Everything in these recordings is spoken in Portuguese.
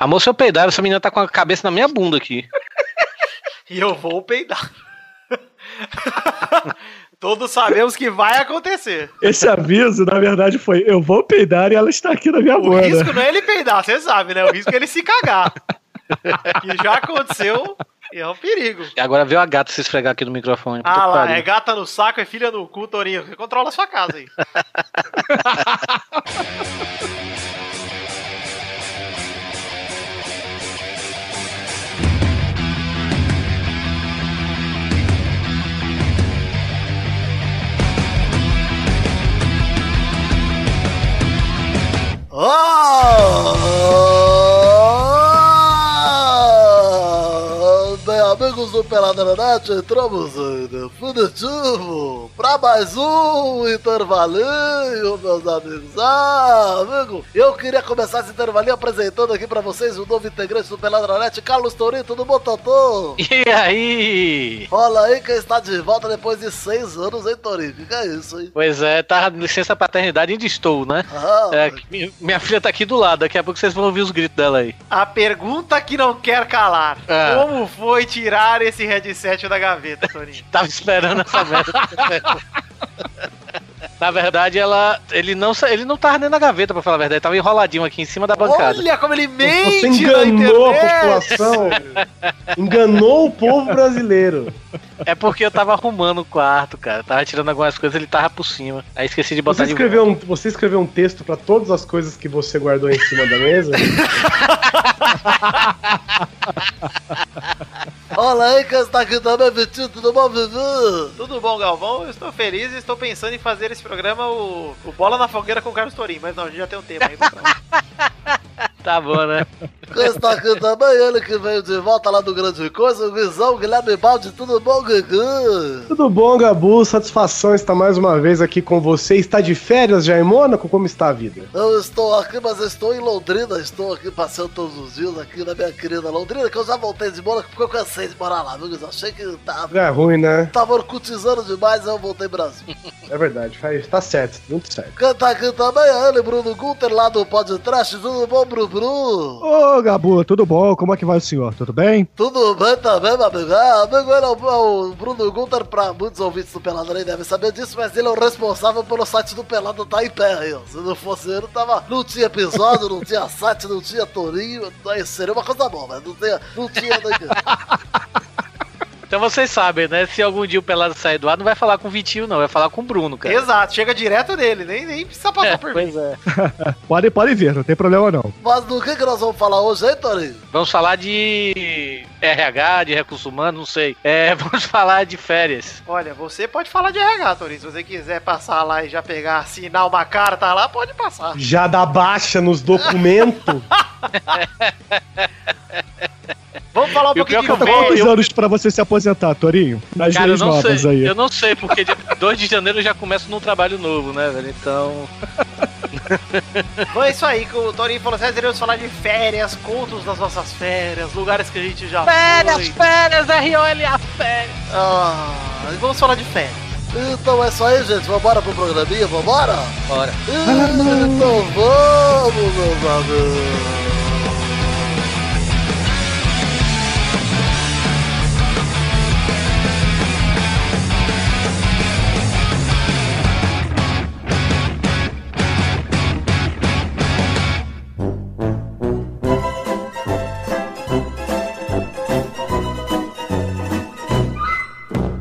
Amor, se eu peidar, essa menina tá com a cabeça na minha bunda aqui. e eu vou peidar. Todos sabemos que vai acontecer. Esse aviso, na verdade, foi: eu vou peidar e ela está aqui na minha o bunda. O risco não é ele peidar, você sabe, né? O risco é ele se cagar. que já aconteceu e é um perigo. E agora veio a gata se esfregar aqui no microfone. Ah lá, é gata no saco, é filha no cu, Torinho. Você controla a sua casa aí. Oh! Amigos do Peladranet, entramos em definitivo para mais um intervalinho, meus amigos. Ah, amigo, eu queria começar esse intervalinho apresentando aqui para vocês o novo integrante do Peladranet, Carlos Tourinho, tudo bom, Totô? E aí? Olha aí quem está de volta depois de seis anos, hein? Que é isso, hein? Pois é, de licença paternidade e ainda estou, né? Ah, É, minha, minha filha tá aqui do lado, daqui a pouco vocês vão ouvir os gritos dela aí. A pergunta que não quer calar. Ah. Como foi tirar esse headset da gaveta, Torinho? Tava esperando essa merda. Na verdade, ela. Ele não, ele não tava nem na gaveta, pra falar a verdade. Ele tava enroladinho aqui em cima da bancada. Olha como ele mente Você na enganou a população. enganou o povo brasileiro. É porque eu tava arrumando o quarto, cara. Tava tirando algumas coisas, ele tava por cima. Aí esqueci de botar Você de escreveu, um, você escreveu um texto pra todas as coisas que você guardou em cima da mesa? Aí quem está aqui também, Vitinho, tudo bom, Vivi? Tudo bom, Galvão? Eu estou feliz e estou pensando em fazer esse programa o, o Bola na Fogueira com o Carlos Torinho, mas não, a gente já tem um tema aí. pra. Tá bom, né? Quem está aqui também, ele que veio de volta lá do Grande Coisa, o Guizão, Guilherme Balde, tudo bom, Gugu? Tudo bom, Gabu? Satisfação estar mais uma vez aqui com você. Está de férias já em Mônaco? Como está a vida? Eu estou aqui, mas estou em Londrina, estou aqui passeando todos os dias aqui na minha querida Londrina, que eu já voltei de Mônaco porque eu cansei de morar lá, viu, Guizão? Achei que tava, É ruim, né? tava orcutizando demais, aí eu voltei Brasil. É verdade, faz, tá certo, muito certo. Quem tá aqui também é ele, Bruno Gunter, lá do Podcast, tudo bom, Bruno? Bruno? Ô, Gabu, tudo bom? Como é que vai o senhor? Tudo bem? Tudo bem também, meu amigo? Ah, amigo, ele é o, é o Bruno Gunter, pra muitos ouvintes do Pelado nem devem saber disso, mas ele é o responsável pelo site do Pelado tá em pé aí. Se não fosse ele, tava, não tinha episódio, não tinha site, não tinha tourinho, aí seria uma coisa boa, mas não tinha, não tinha. Então vocês sabem, né? Se algum dia o Pelado sair do ar, não vai falar com o Vitinho, não. Vai falar com o Bruno, cara. Exato, chega direto dele, nem, nem precisa passar É, por mim. pois é. Pode, pode vir, não tem problema não. Mas do que que nós vamos falar hoje, hein, Torinho? Vamos falar de RH, de recursos humanos, não sei. É, vamos falar de férias. Olha, você pode falar de RH, Torinho. Se você quiser passar lá e já pegar, assinar uma carta lá, pode passar. Já dá baixa nos documentos. Vamos falar um E o pouquinho de Falta eu- quantos velho. anos pra você se aposentar, Torinho? Nas Cara, eu leis não novas sei. aí. Eu não sei, porque dia 2 de janeiro eu já começo num trabalho novo, né, velho? Então. Então é isso aí, que o Torinho falou assim, iremos falar de férias, contos das nossas férias, lugares que a gente já Férias, foi. férias, ROLA, férias. Ah, vamos falar de férias. Então é isso aí, gente, vambora pro programinha, vambora? Bora. Então vamos, meus amigos.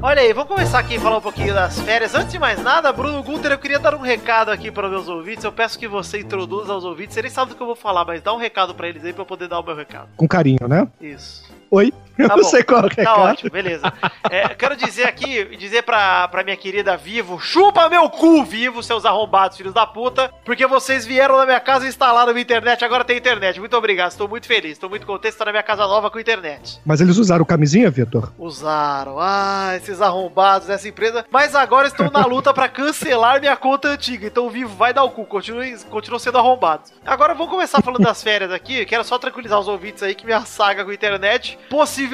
Olha aí, vamos começar aqui a falar um pouquinho das férias. Antes de mais nada, Bruno Gunter, eu queria dar um recado aqui para meus ouvintes. Eu peço que você introduza aos ouvintes. Eles sabem do que eu vou falar, mas dá um recado para eles aí para eu poder dar o meu recado. Com carinho, né? Isso. Oi? Tá não sei qual é o Tá recado. ótimo, beleza. É, quero dizer aqui, dizer pra, pra minha querida Vivo, chupa meu cu, Vivo, seus arrombados filhos da puta, porque vocês vieram na minha casa e instalaram minha internet, agora tem internet. Muito obrigado, estou muito feliz, estou muito contente de estar na minha casa nova com internet. Mas eles usaram camisinha, Vitor? Usaram, ah, esses arrombados dessa empresa, mas agora estou na luta pra cancelar minha conta antiga, então Vivo vai dar o cu, continue, continuam sendo arrombados. Agora vamos começar falando das férias aqui, quero só tranquilizar os ouvintes aí que minha saga com internet possivelmente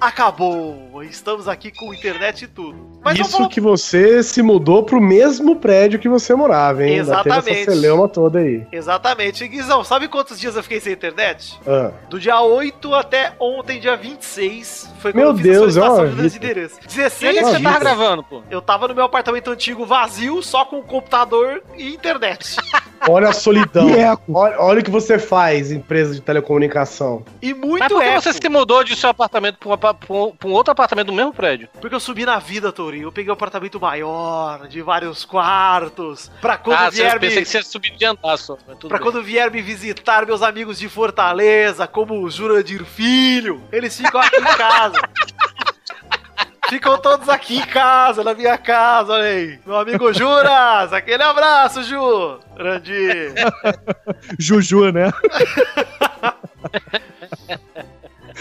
acabou. Estamos aqui com internet e tudo. Mas Isso falar- que você se mudou pro mesmo prédio que você morava, hein? Ainda Exatamente. essa celeuma toda aí. Exatamente. E, Guizão, sabe quantos dias eu fiquei sem internet? Ah, Do dia 8 até ontem, dia 26. Foi Meu eu fiz Deus, a solicitação de endereço. E onde 16 é que você tava gravando, pô? Eu tava no meu apartamento antigo vazio, só com computador e internet. olha a solidão. Eco. Olha, olha o que você faz, empresa de telecomunicação. E muito Mas por que eco. você se mudou de seu apartamento pra um, pra um- pra um outro apartamento do mesmo prédio? Porque eu subi na vida, Tourinho. Eu peguei um apartamento maior, de vários quartos. Pra quando ah, vier pensei me... que você ia subir de andar só. Pra bem. quando vier me visitar meus amigos de Fortaleza, como o Jurandir Filho, eles ficam aqui em casa. Ficam todos aqui em casa, na minha casa, olha aí. Meu amigo Juras, aquele abraço, Ju. Jurandir. Juju, né?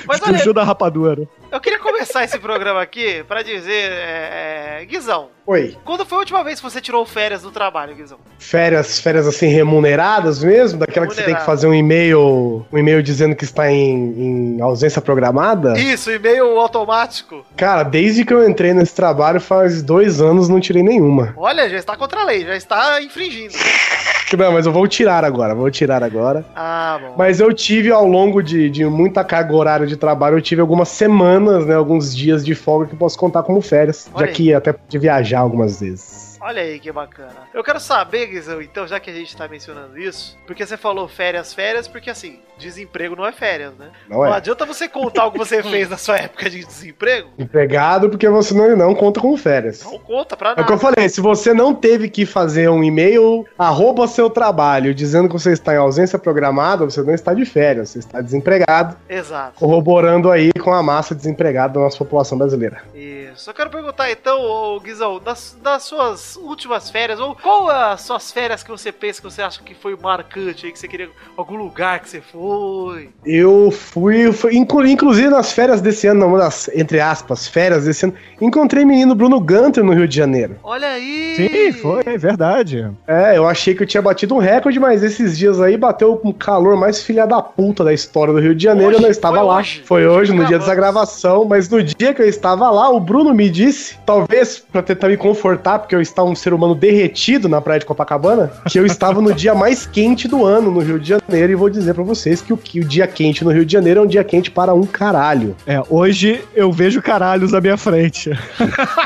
Mas olha, Juju da rapadura. eu queria começar esse programa aqui pra dizer, é, é, Guizão, Oi. quando foi a última vez que você tirou férias do trabalho, Guizão? Férias, férias assim remuneradas mesmo? Daquela que você tem que fazer um e-mail, um e-mail dizendo que está em, em ausência programada? Isso, e-mail automático. Cara, desde que eu entrei nesse trabalho faz dois anos não tirei nenhuma. Olha, já está contra a lei, já está infringindo. Não, mas eu vou tirar agora, vou tirar agora. Ah, bom. Mas eu tive ao longo de, de muita carga horária de trabalho, eu tive algumas semanas, né, alguns dias de folga que posso contar como férias. Olha já aí. que até de viajar algumas vezes. Olha aí que bacana. Eu quero saber, Guizão, então, já que a gente tá mencionando isso, porque você falou férias, férias, porque assim, desemprego não é férias, né? Não Não é? adianta você contar o que você fez na sua época de desemprego. Empregado porque você não, não conta como férias. Não conta pra É o que eu nada. falei, se você não teve que fazer um e-mail, arroba seu trabalho, dizendo que você está em ausência programada, você não está de férias, você está desempregado, Exato. corroborando aí com a massa desempregada da nossa população brasileira. Isso. Eu quero perguntar então, Guizão, das, das suas últimas férias, ou qual as suas férias que você pensa que você acha que foi marcante aí, que você queria. algum lugar que você foi? Eu fui, fui- inclu- inclusive nas férias desse ano, das, entre aspas, férias desse ano, encontrei menino Bruno Gunter no Rio de Janeiro. Olha aí! Sim, foi, é verdade. É, eu achei que eu tinha batido um recorde, mas esses dias aí bateu um calor mais filha da puta da história do Rio de Janeiro, Hoje? eu não estava lá. hoje? Foi hoje, no Gravamos. dia dessa gravação, mas no dia que eu estava lá, o Bruno me disse, talvez pra tentar me confortar, porque eu estava um ser humano derretido na praia de Copacabana, que eu estava no dia mais quente do ano no Rio de Janeiro, e vou dizer pra vocês que o, que o dia quente no Rio de Janeiro é um dia quente para um caralho. É, hoje eu vejo caralhos à minha frente.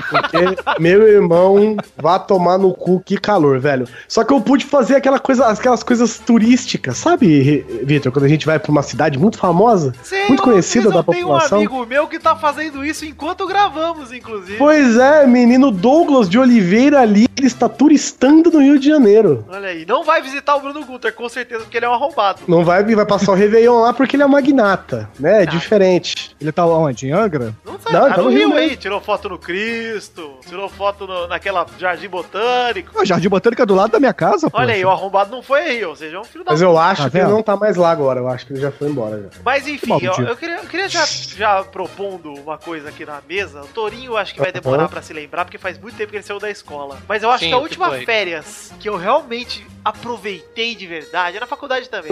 Porque, meu irmão, vá tomar no cu, que calor, velho. Só que eu pude fazer aquela coisa, aquelas coisas turísticas, sabe, Vitor? Quando a gente vai pra uma cidade muito famosa, Sim, muito conhecida da Tem um população. amigo meu que tá fazendo isso enquanto gravamos, inclusive. Pois é, menino Douglas de Oliveira ali, ele está turistando no Rio de Janeiro. Olha aí, não vai visitar o Bruno Guter, com certeza, porque ele é um arrombado. Não vai, vai passar o Réveillon lá porque ele é magnata, né? É Tá. diferente. Ele tá onde? Em Angra? Não sei, Não, tá tá no no Rio Rio aí, tirou foto no Cristo, tirou foto no- naquela Jardim Botânico. O Jardim Botânico é do lado da minha casa, pô. Olha aí, o arrombado não foi aí, ou seja, é um filho da Mas eu acho Tá que ele não tá mais lá agora. Eu acho que ele já foi embora. Já. Mas enfim, eu, eu queria, eu queria já, já propondo uma coisa aqui na mesa. O Torinho acho que vai demorar pra se lembrar, porque faz muito tempo que ele saiu da escola. Mas eu acho Sim, que a última foi? férias que eu realmente aproveitei de verdade, na faculdade também,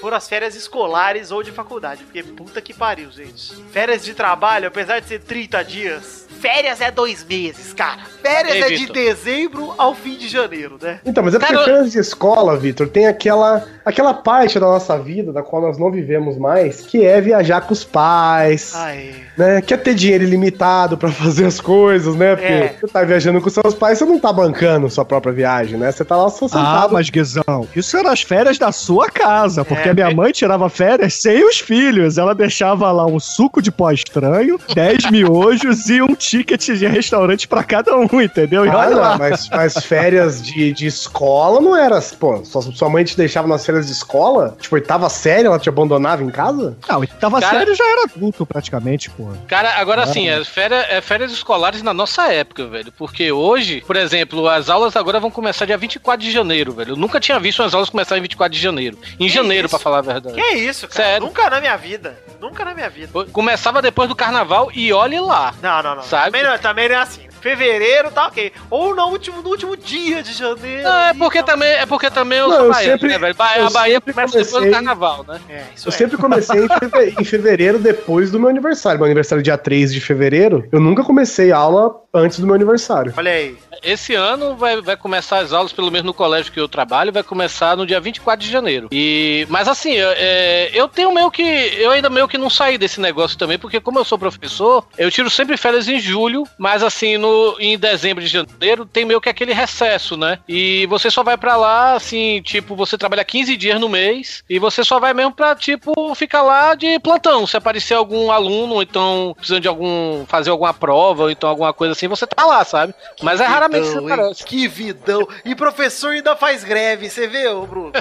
foram as férias escolares ou de faculdade. Porque puta que pariu, gente. Férias de trabalho, apesar de ser 30 dias, férias é dois meses, cara. Férias Ei, é de Vitor. dezembro ao fim de janeiro, né? Então, mas é porque Cara, férias de escola, Vitor, tem aquela, aquela parte da nossa vida da qual nós não vivemos mais, que é viajar com os pais, Ai. né? Quer ter dinheiro ilimitado pra fazer as coisas, né? Porque É. você tá viajando com seus pais, você não tá bancando sua própria viagem, né? Você tá lá só Ah, sentado. mas Guizão, isso era as férias da sua casa, porque É, a minha é. mãe tirava férias sem os filhos. Ela deixava lá um suco de pó estranho, 10 miojos e um ticket de restaurante pra cada um, entendeu? E Ah, olha não, lá. mas, mas férias de, de escola não era. Pô, sua, sua mãe te deixava nas férias de escola? Tipo, oitava série, ela te abandonava em casa? Não, ele tava Cara- sério já era adulto praticamente, pô. Cara, agora assim, é férias, é férias escolares na nossa época, velho. Porque hoje, por exemplo, as aulas agora vão começar dia 24 de janeiro, velho. Eu nunca tinha visto as aulas começarem em 24 de janeiro. Em Que janeiro, isso? pra falar a verdade. Que isso, cara? Sério. Nunca na minha vida. Nunca na minha vida. Começava depois do carnaval e olhe lá. Não, não, não. Sabe? Também não, também não é assim. Fevereiro tá ok. Ou no último, no último dia de janeiro. Não, é porque tá- também, é porque também eu Não, sou eu baiano, sempre- né, velho? A Bahia começa depois do comecei- carnaval, né? É, isso Eu é. sempre comecei em feve- em fevereiro, depois do meu aniversário. Meu aniversário é dia 3 de fevereiro. Eu nunca comecei aula antes do meu aniversário. Olha aí. Esse ano vai, vai começar as aulas, pelo menos no colégio que eu trabalho, vai começar no dia 24 de janeiro. E, mas assim, eu, é, eu tenho meio que. Eu ainda meio que não saí desse negócio também, porque como eu sou professor, eu tiro sempre férias em julho, mas assim, no, em dezembro de janeiro tem meio que aquele recesso, né? E você só vai pra lá, assim, tipo, você trabalha 15 dias no mês e você só vai mesmo pra, tipo, ficar lá de plantão. Se aparecer algum aluno, ou então precisando de algum. fazer alguma prova, ou então alguma coisa assim, você tá lá, sabe? Mas é que Vidão, aparece. Que vidão. E professor ainda faz greve, você vê, ô Bruno?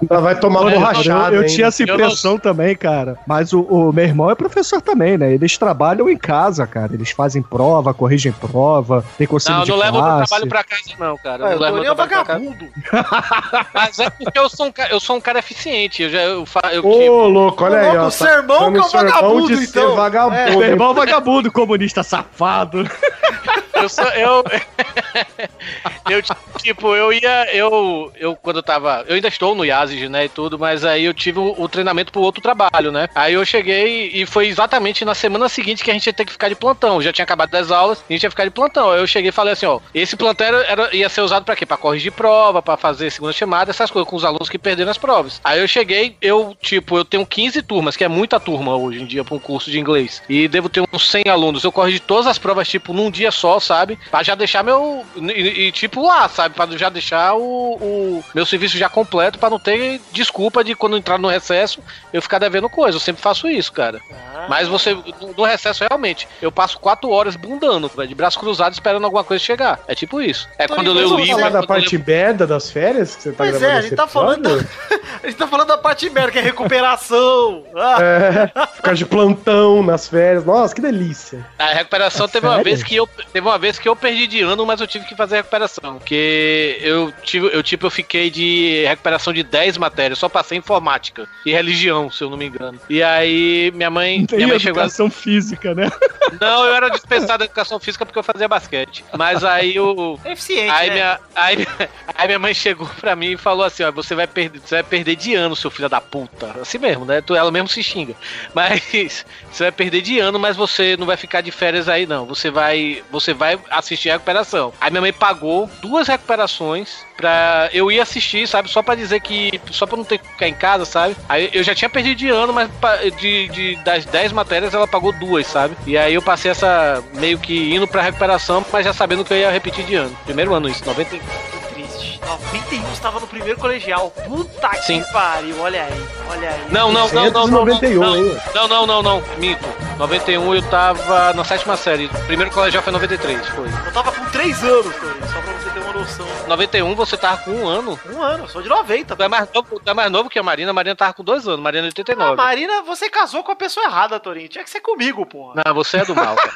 Ainda vai tomar Olha, borrachada. eu, eu tinha essa Eu não- impressão também, cara. Mas o, o meu irmão é professor também, né? Eles trabalham em casa, cara. Eles fazem prova, corrigem prova, tem conselho Não, de não levo meu classe. trabalho pra casa, não, cara. Não eu levo meu nem um trabalho pra casa. vagabundo. Mas é porque eu sou um, eu sou um cara eficiente. Eu já eu, fa- eu, Ô, tipo, louco, olha aí, ó. o seu irmão Chama que é um irmão vagabundo, então. vagabundo. Meu irmão é vagabundo, comunista safado. eu sou. Eu, eu, tipo, eu ia. Eu, eu, quando eu tava. Eu ainda estou no IASIS, né? E tudo, mas aí eu tive o, o treinamento pro outro trabalho, né? Aí eu cheguei e foi exatamente na semana seguinte que a gente ia ter que ficar de plantão. Já tinha acabado das aulas, a gente ia ficar de plantão. Aí eu cheguei e falei assim: ó, esse plantão era, ia ser usado pra quê? Pra corrigir prova, pra fazer segunda chamada, essas coisas, com os alunos que perderam as provas. Aí eu cheguei, eu, tipo, eu tenho 15 turmas, que é muita turma hoje em dia pra um curso de inglês. E devo ter uns 100 alunos. Eu corrigi todas as provas, tipo, num dia só, sabe? Pra já deixar meu. E, e, tipo, lá, sabe? Pra já deixar o, o meu serviço já completo, pra não ter desculpa de quando entrar no recesso eu ficar devendo coisa. Eu sempre faço isso, cara. Mas você, no, no recesso, realmente, eu passo quatro horas bundando, velho, de braço cruzado esperando alguma coisa chegar. É tipo isso. É quando eu leio o você livro. falar é da parte merda das férias que você tá Pois gravando é, a gente tá falando? A gente tá falando da parte merda, que é recuperação. Ah, É, ficar de plantão nas férias. Nossa, que delícia. A recuperação teve uma vez que eu teve uma vez que eu perdi de ano, mas eu tive que fazer a recuperação, porque eu tive eu tipo eu fiquei de recuperação de 10 matérias, só passei informática e religião, se eu não me engano. E aí minha mãe, Tem minha mãe chegou a... educação física, né? Não, eu era dispensado da educação física porque eu fazia basquete. Mas aí o eficiente, Aí né? minha, aí, aí minha mãe chegou pra mim e falou assim: ó, você vai perder, você vai perder de ano, seu filho da puta. Assim mesmo, né? Tu- Ela mesmo se xinga. Mas você vai perder de ano, mas você não vai ficar de férias aí, não. Você vai, você vai assistir a recuperação. Aí minha mãe pagou duas recuperações pra eu ir assistir, sabe? Só pra dizer que. Só pra não ter que ficar em casa, sabe? Aí eu já tinha perdido de ano, mas de, de- das 10 matérias ela pagou duas, sabe? E aí eu passei essa meio que indo pra recuperação, mas já sabendo que eu ia repetir de ano. Primeiro ano isso, 90. Que triste. 91 estava no primeiro colegial. Puta Sim. que pariu. Olha aí, olha aí. Não, não, não, não, não, não, 291, não, hein? não, não, não, não, minto. 91 eu tava na sétima série. Primeiro colegial foi 93, foi. Eu tava com 3 anos, Tony, só pra você ter uma noção. 91 você tava com um ano. Um ano, eu sou de 90. Tu é mais novo, tu é mais novo que a Marina. A Marina tava com dois anos. Marina é Ah, 89. Marina, você casou com a pessoa errada, Torinho. Tinha que ser comigo, porra. Não, você é do mal.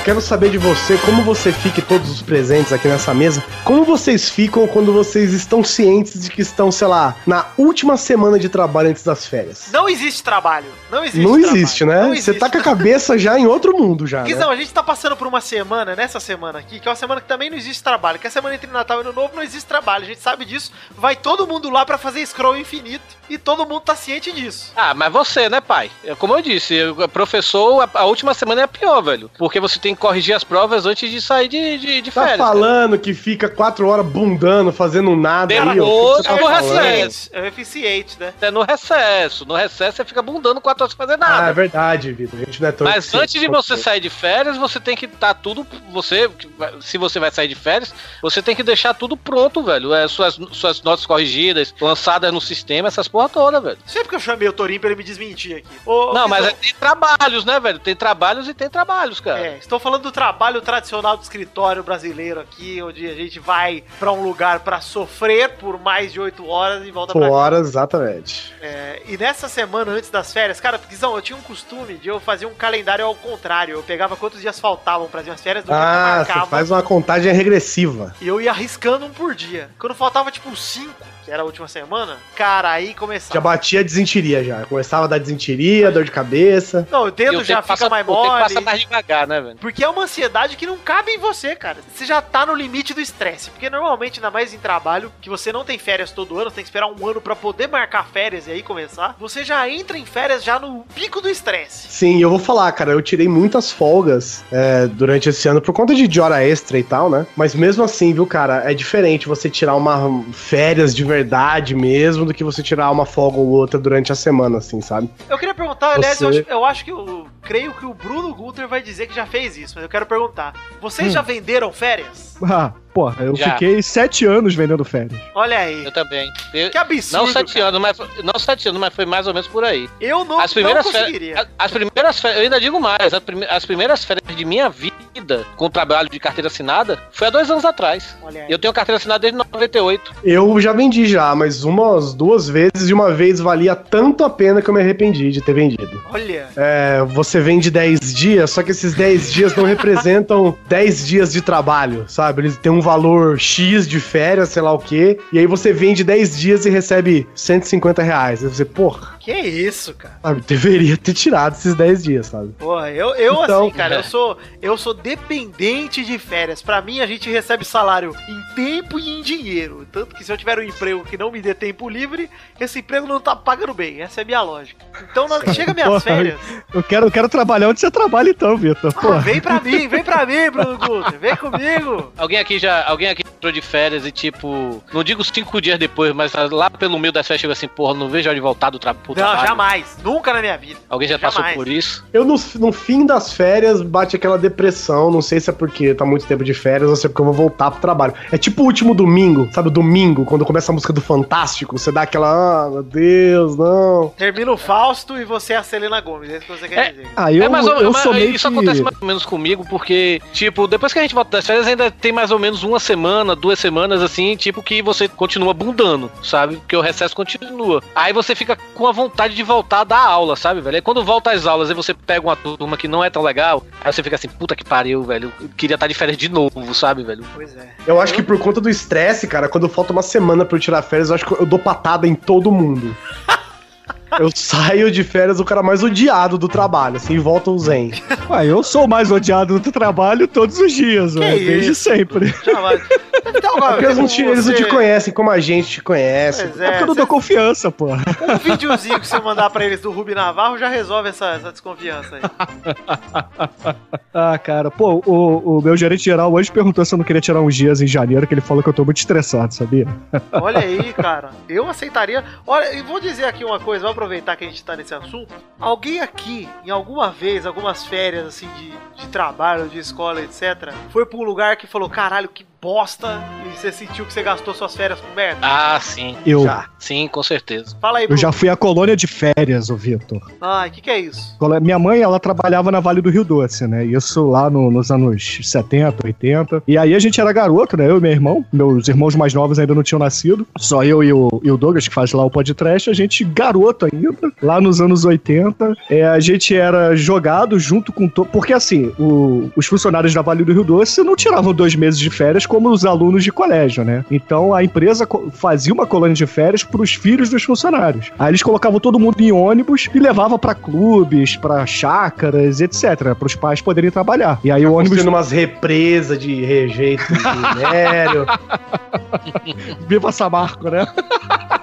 Eu quero saber de você como você fica e todos os presentes aqui nessa mesa. Como vocês ficam quando vocês estão cientes de que estão, sei lá, na última semana de trabalho antes das férias? Não existe trabalho. Não existe Não trabalho. existe, né? Não Você existe. tá com a cabeça já em outro mundo já. Né? Guizão, a gente tá passando por uma semana, nessa semana aqui, que é uma semana que também não existe trabalho. Que é a semana entre Natal e Ano Novo não existe trabalho. A gente sabe disso. Vai todo mundo lá pra fazer scroll infinito. E todo mundo tá ciente disso. Ah, mas você, né, pai? É Como eu disse, eu- professor, a, a última semana é a pior, velho. Porque você tem que corrigir as provas antes de sair de, de, de Tá férias. cara. falando que fica quatro horas bundando, fazendo nada aí, ó. Você tá falando? recesso. É eficiente, né? É no recesso. No recesso você fica bundando quatro horas sem fazer Ah, é nada. verdade, Vitor. A gente não é tão Mas antes de você sair de férias, você tem que estar tudo. Você, se você vai sair de férias, você tem que deixar tudo pronto, velho. É, suas, suas notas corrigidas, lançadas no sistema, essas porra toda, velho. Sempre que eu chamei o Torinho pra ele me desmentir aqui. Ô, Não, mas é- tem trabalhos, né, velho? Tem trabalhos e tem trabalhos, cara. É, estou falando do trabalho tradicional do escritório brasileiro aqui, onde a gente vai pra um lugar pra sofrer por mais de oito horas e volta pra casa. Horas, exatamente. É, e nessa semana antes das férias, cara, Guizão, eu tinha um costume de eu fazer um calendário ao contrário. Eu pegava quantos dias faltavam para as minhas férias, do dia que eu Ah, marcava, você faz uma contagem regressiva. e eu ia arriscando um por dia. Quando faltava tipo cinco, que era a última semana, cara, aí começava. Já batia a desentiria já. Começava a dar desentiria, dor de cabeça. Não, o E dedo o já tempo fica passa- mais o tempo mole. passa mais devagar, né, velho? Porque é uma ansiedade que não cabe em você, cara. Você já tá no limite do estresse. Porque normalmente, ainda mais em trabalho, que você não tem férias todo ano, você tem que esperar um ano pra poder marcar férias e aí começar. Você já entra em férias já no pico do estresse. Sim, eu vou falar, cara, eu tirei muitas folgas é, durante esse ano por conta de, de hora extra e tal, né? Mas mesmo assim, viu, cara, é diferente você tirar uma férias de verdade mesmo do que você tirar uma folga ou outra durante a semana, assim, sabe? Eu queria perguntar, aliás, Você- eu, acho, eu acho que eu creio que o Bruno Guter vai dizer que já fez isso, mas eu quero perguntar: vocês Hum. já venderam férias? Ah, porra, eu Já. fiquei sete anos vendendo férias. Olha aí. Eu também. Eu- Que absurdo. não sete cara. anos, mas não sete anos, mas foi mais ou menos por aí. Eu não, As primeiras não férias, conseguiria. as, as primeiras férias, eu ainda digo mais, as, prime- as primeiras férias de minha vida com trabalho de carteira assinada foi há dois anos atrás. Olha aí. Eu tenho carteira assinada desde 98. Eu já vendi já, mas umas duas vezes e uma vez valia tanto a pena que eu me arrependi de ter vendido. Olha. É, você vende 10 dias, só que esses 10 dias não representam 10 dias de trabalho, sabe? Eles têm um valor X de férias, sei lá o quê, e aí você vende 10 dias e recebe 150 reais. Aí você, porra, Que isso, cara? sabe, deveria ter tirado esses 10 dias, sabe? Porra, eu, eu Então- assim, cara, eu sou eu sou dependente de férias. Pra mim, a gente recebe salário em tempo e em dinheiro. Tanto que se eu tiver um emprego que não me dê tempo livre, esse emprego não tá pagando bem. Essa é a minha lógica. Então, na chega minhas Porra, férias, Eu quero, eu quero trabalhar onde você trabalha então, Vitor. ah, Porra. vem pra mim, vem pra mim, Bruno Guter, vem comigo. Alguém aqui já, alguém aqui entrou de férias e tipo, não digo cinco dias depois, mas lá pelo meio das férias chegou assim, porra, não vejo a hora de voltar do tra pro Não, trabalho. jamais. Nunca na minha vida. Alguém já passou Jamais. por isso? Eu, no, no fim das férias, bate aquela depressão. Não sei se é porque tá muito tempo de férias ou se é porque eu vou voltar pro trabalho. É tipo o último domingo, sabe? O domingo, quando começa a música do Fantástico, você dá aquela, ah, meu Deus, não. Termina o Fausto e você é a Selena Gomes. É isso que você quer É. dizer. Ah, eu, é mais ou, eu mas sou meio isso que... acontece mais ou menos comigo, porque, tipo, depois que a gente volta das férias, ainda tem mais ou menos uma semana, duas semanas, assim, tipo, que você continua bundando, sabe? Porque o recesso continua. Aí você fica com a vontade de voltar a dar aula, sabe, velho? Aí quando volta às aulas e você pega uma turma que não é tão legal, aí você fica assim, puta que pariu, velho. Eu queria estar de férias de novo, sabe, velho? Pois é. Eu acho que por conta do estresse, cara, quando falta uma semana pra eu tirar férias, eu acho que eu dou patada em todo mundo. Eu saio de férias o cara mais odiado do trabalho, assim, e volta o Zen. Ué, eu sou o mais odiado do trabalho todos os dias, ué, desde isso? sempre. Jamais. Deve ter alguma Porque eles não, te, eles não te conhecem como a gente te conhece. Pois É é, porque eu não dou confiança, pô. Um videozinho que você mandar pra eles do Rubi Navarro já resolve essa, essa desconfiança aí. Ah, cara, pô, o, o meu gerente geral hoje perguntou se eu não queria tirar uns dias em janeiro, que ele falou que eu tô muito estressado, sabia? Olha aí, cara. Eu aceitaria. Olha, e vou dizer aqui uma coisa, aproveitar que a gente tá nesse assunto. Alguém aqui, em alguma vez, algumas férias assim de, de trabalho, de escola, etc., foi pra um lugar que falou: caralho, que bosta, e você sentiu que você gastou suas férias com merda? Ah, sim. Eu, Já. Sim, com certeza. Fala aí, eu Bruno. já fui à colônia de férias, ô Vitor. Ai, o que, que é isso? Minha mãe, ela trabalhava na Vale do Rio Doce, né? Isso lá no- nos anos 70, 80. E aí a gente era garoto, né? Eu e meu irmão. Meus irmãos mais novos ainda não tinham nascido. Só eu e o, e o Douglas, que faz lá o podcast. A gente, garoto ainda, lá nos anos 80. É, a gente era jogado junto com... To... Porque assim, o- os funcionários da Vale do Rio Doce não tiravam dois meses de férias como os alunos de colégio, né? Então a empresa fazia uma colônia de férias pros filhos dos funcionários. Aí eles colocavam todo mundo em ônibus e levavam pra clubes, pra chácaras, etc, para os pais poderem trabalhar. E aí o ônibus Construindo umas represas de rejeito de minério. Viva Samarco, né?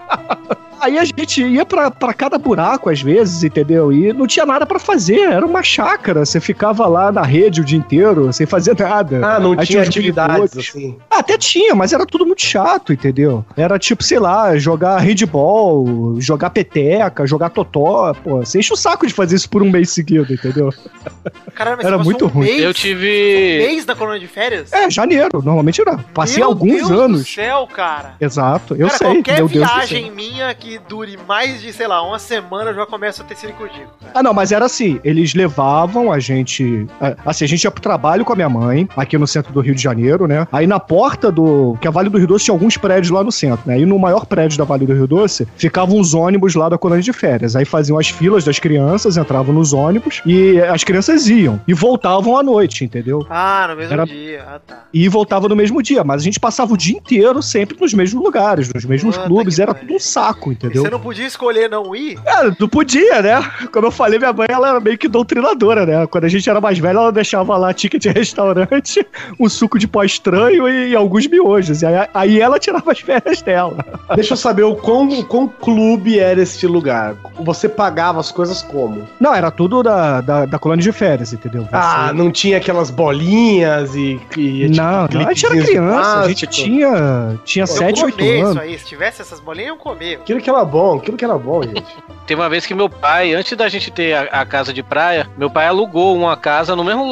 Aí a gente ia pra, pra cada buraco às vezes, entendeu? E não tinha nada pra fazer, era uma chácara. Você ficava lá na rede o dia inteiro, sem fazer nada. Ah, não Aí tinha atividades, assim. Ah, Até tinha, mas era tudo muito chato, entendeu? Era tipo, sei lá, jogar handball, jogar peteca, jogar totó. Pô, você enche o saco de fazer isso por um mês seguido, entendeu? Caramba, Era você muito um ruim. Mês, Eu um tive. mês da colônia de férias? É, janeiro, normalmente era. Passei Meu alguns Deus Do anos. céu, cara. Exato, eu cara, sei. qualquer meu viagem minha que que dure mais de, sei lá, uma semana, já começo a ter sido contigo. Ah, não, mas era assim, eles levavam a gente. é, Assim, a gente ia pro trabalho com a minha mãe, aqui no centro do Rio de Janeiro, né? Aí na porta do. Que a Vale do Rio Doce tinha alguns prédios lá no centro, né? E no maior prédio da Vale do Rio Doce ficavam os ônibus lá da colônia de férias. Aí faziam as filas das crianças, entravam nos ônibus e as crianças iam. E voltavam à noite, entendeu? Ah, no mesmo Era- dia. Ah, tá. E voltava no mesmo dia, mas a gente passava o dia inteiro sempre nos mesmos lugares, nos mesmos Puta clubes, era tudo um saco, entendeu? você não podia escolher não ir? É, não podia, né? Como eu falei, minha mãe ela era meio que doutrinadora, né? Quando a gente era mais velho, ela deixava lá ticket de restaurante, um suco de pó estranho e alguns miojos. E aí, aí ela tirava as férias dela. Deixa eu saber o quão, o quão clube era este lugar. Você pagava as coisas como? Não, era tudo da, da, da colônia de férias, entendeu? Você- Ah, não tinha aquelas bolinhas e. e não, não, a gente era criança, a gente tinha, tinha Eu 7, 8 comer isso anos. aí. Se tivesse essas bolinhas, eu comia. Aquilo que era bom, aquilo que era bom, gente. Teve uma vez que meu pai, antes da gente ter a, a casa de praia, meu pai alugou uma casa no mesmo.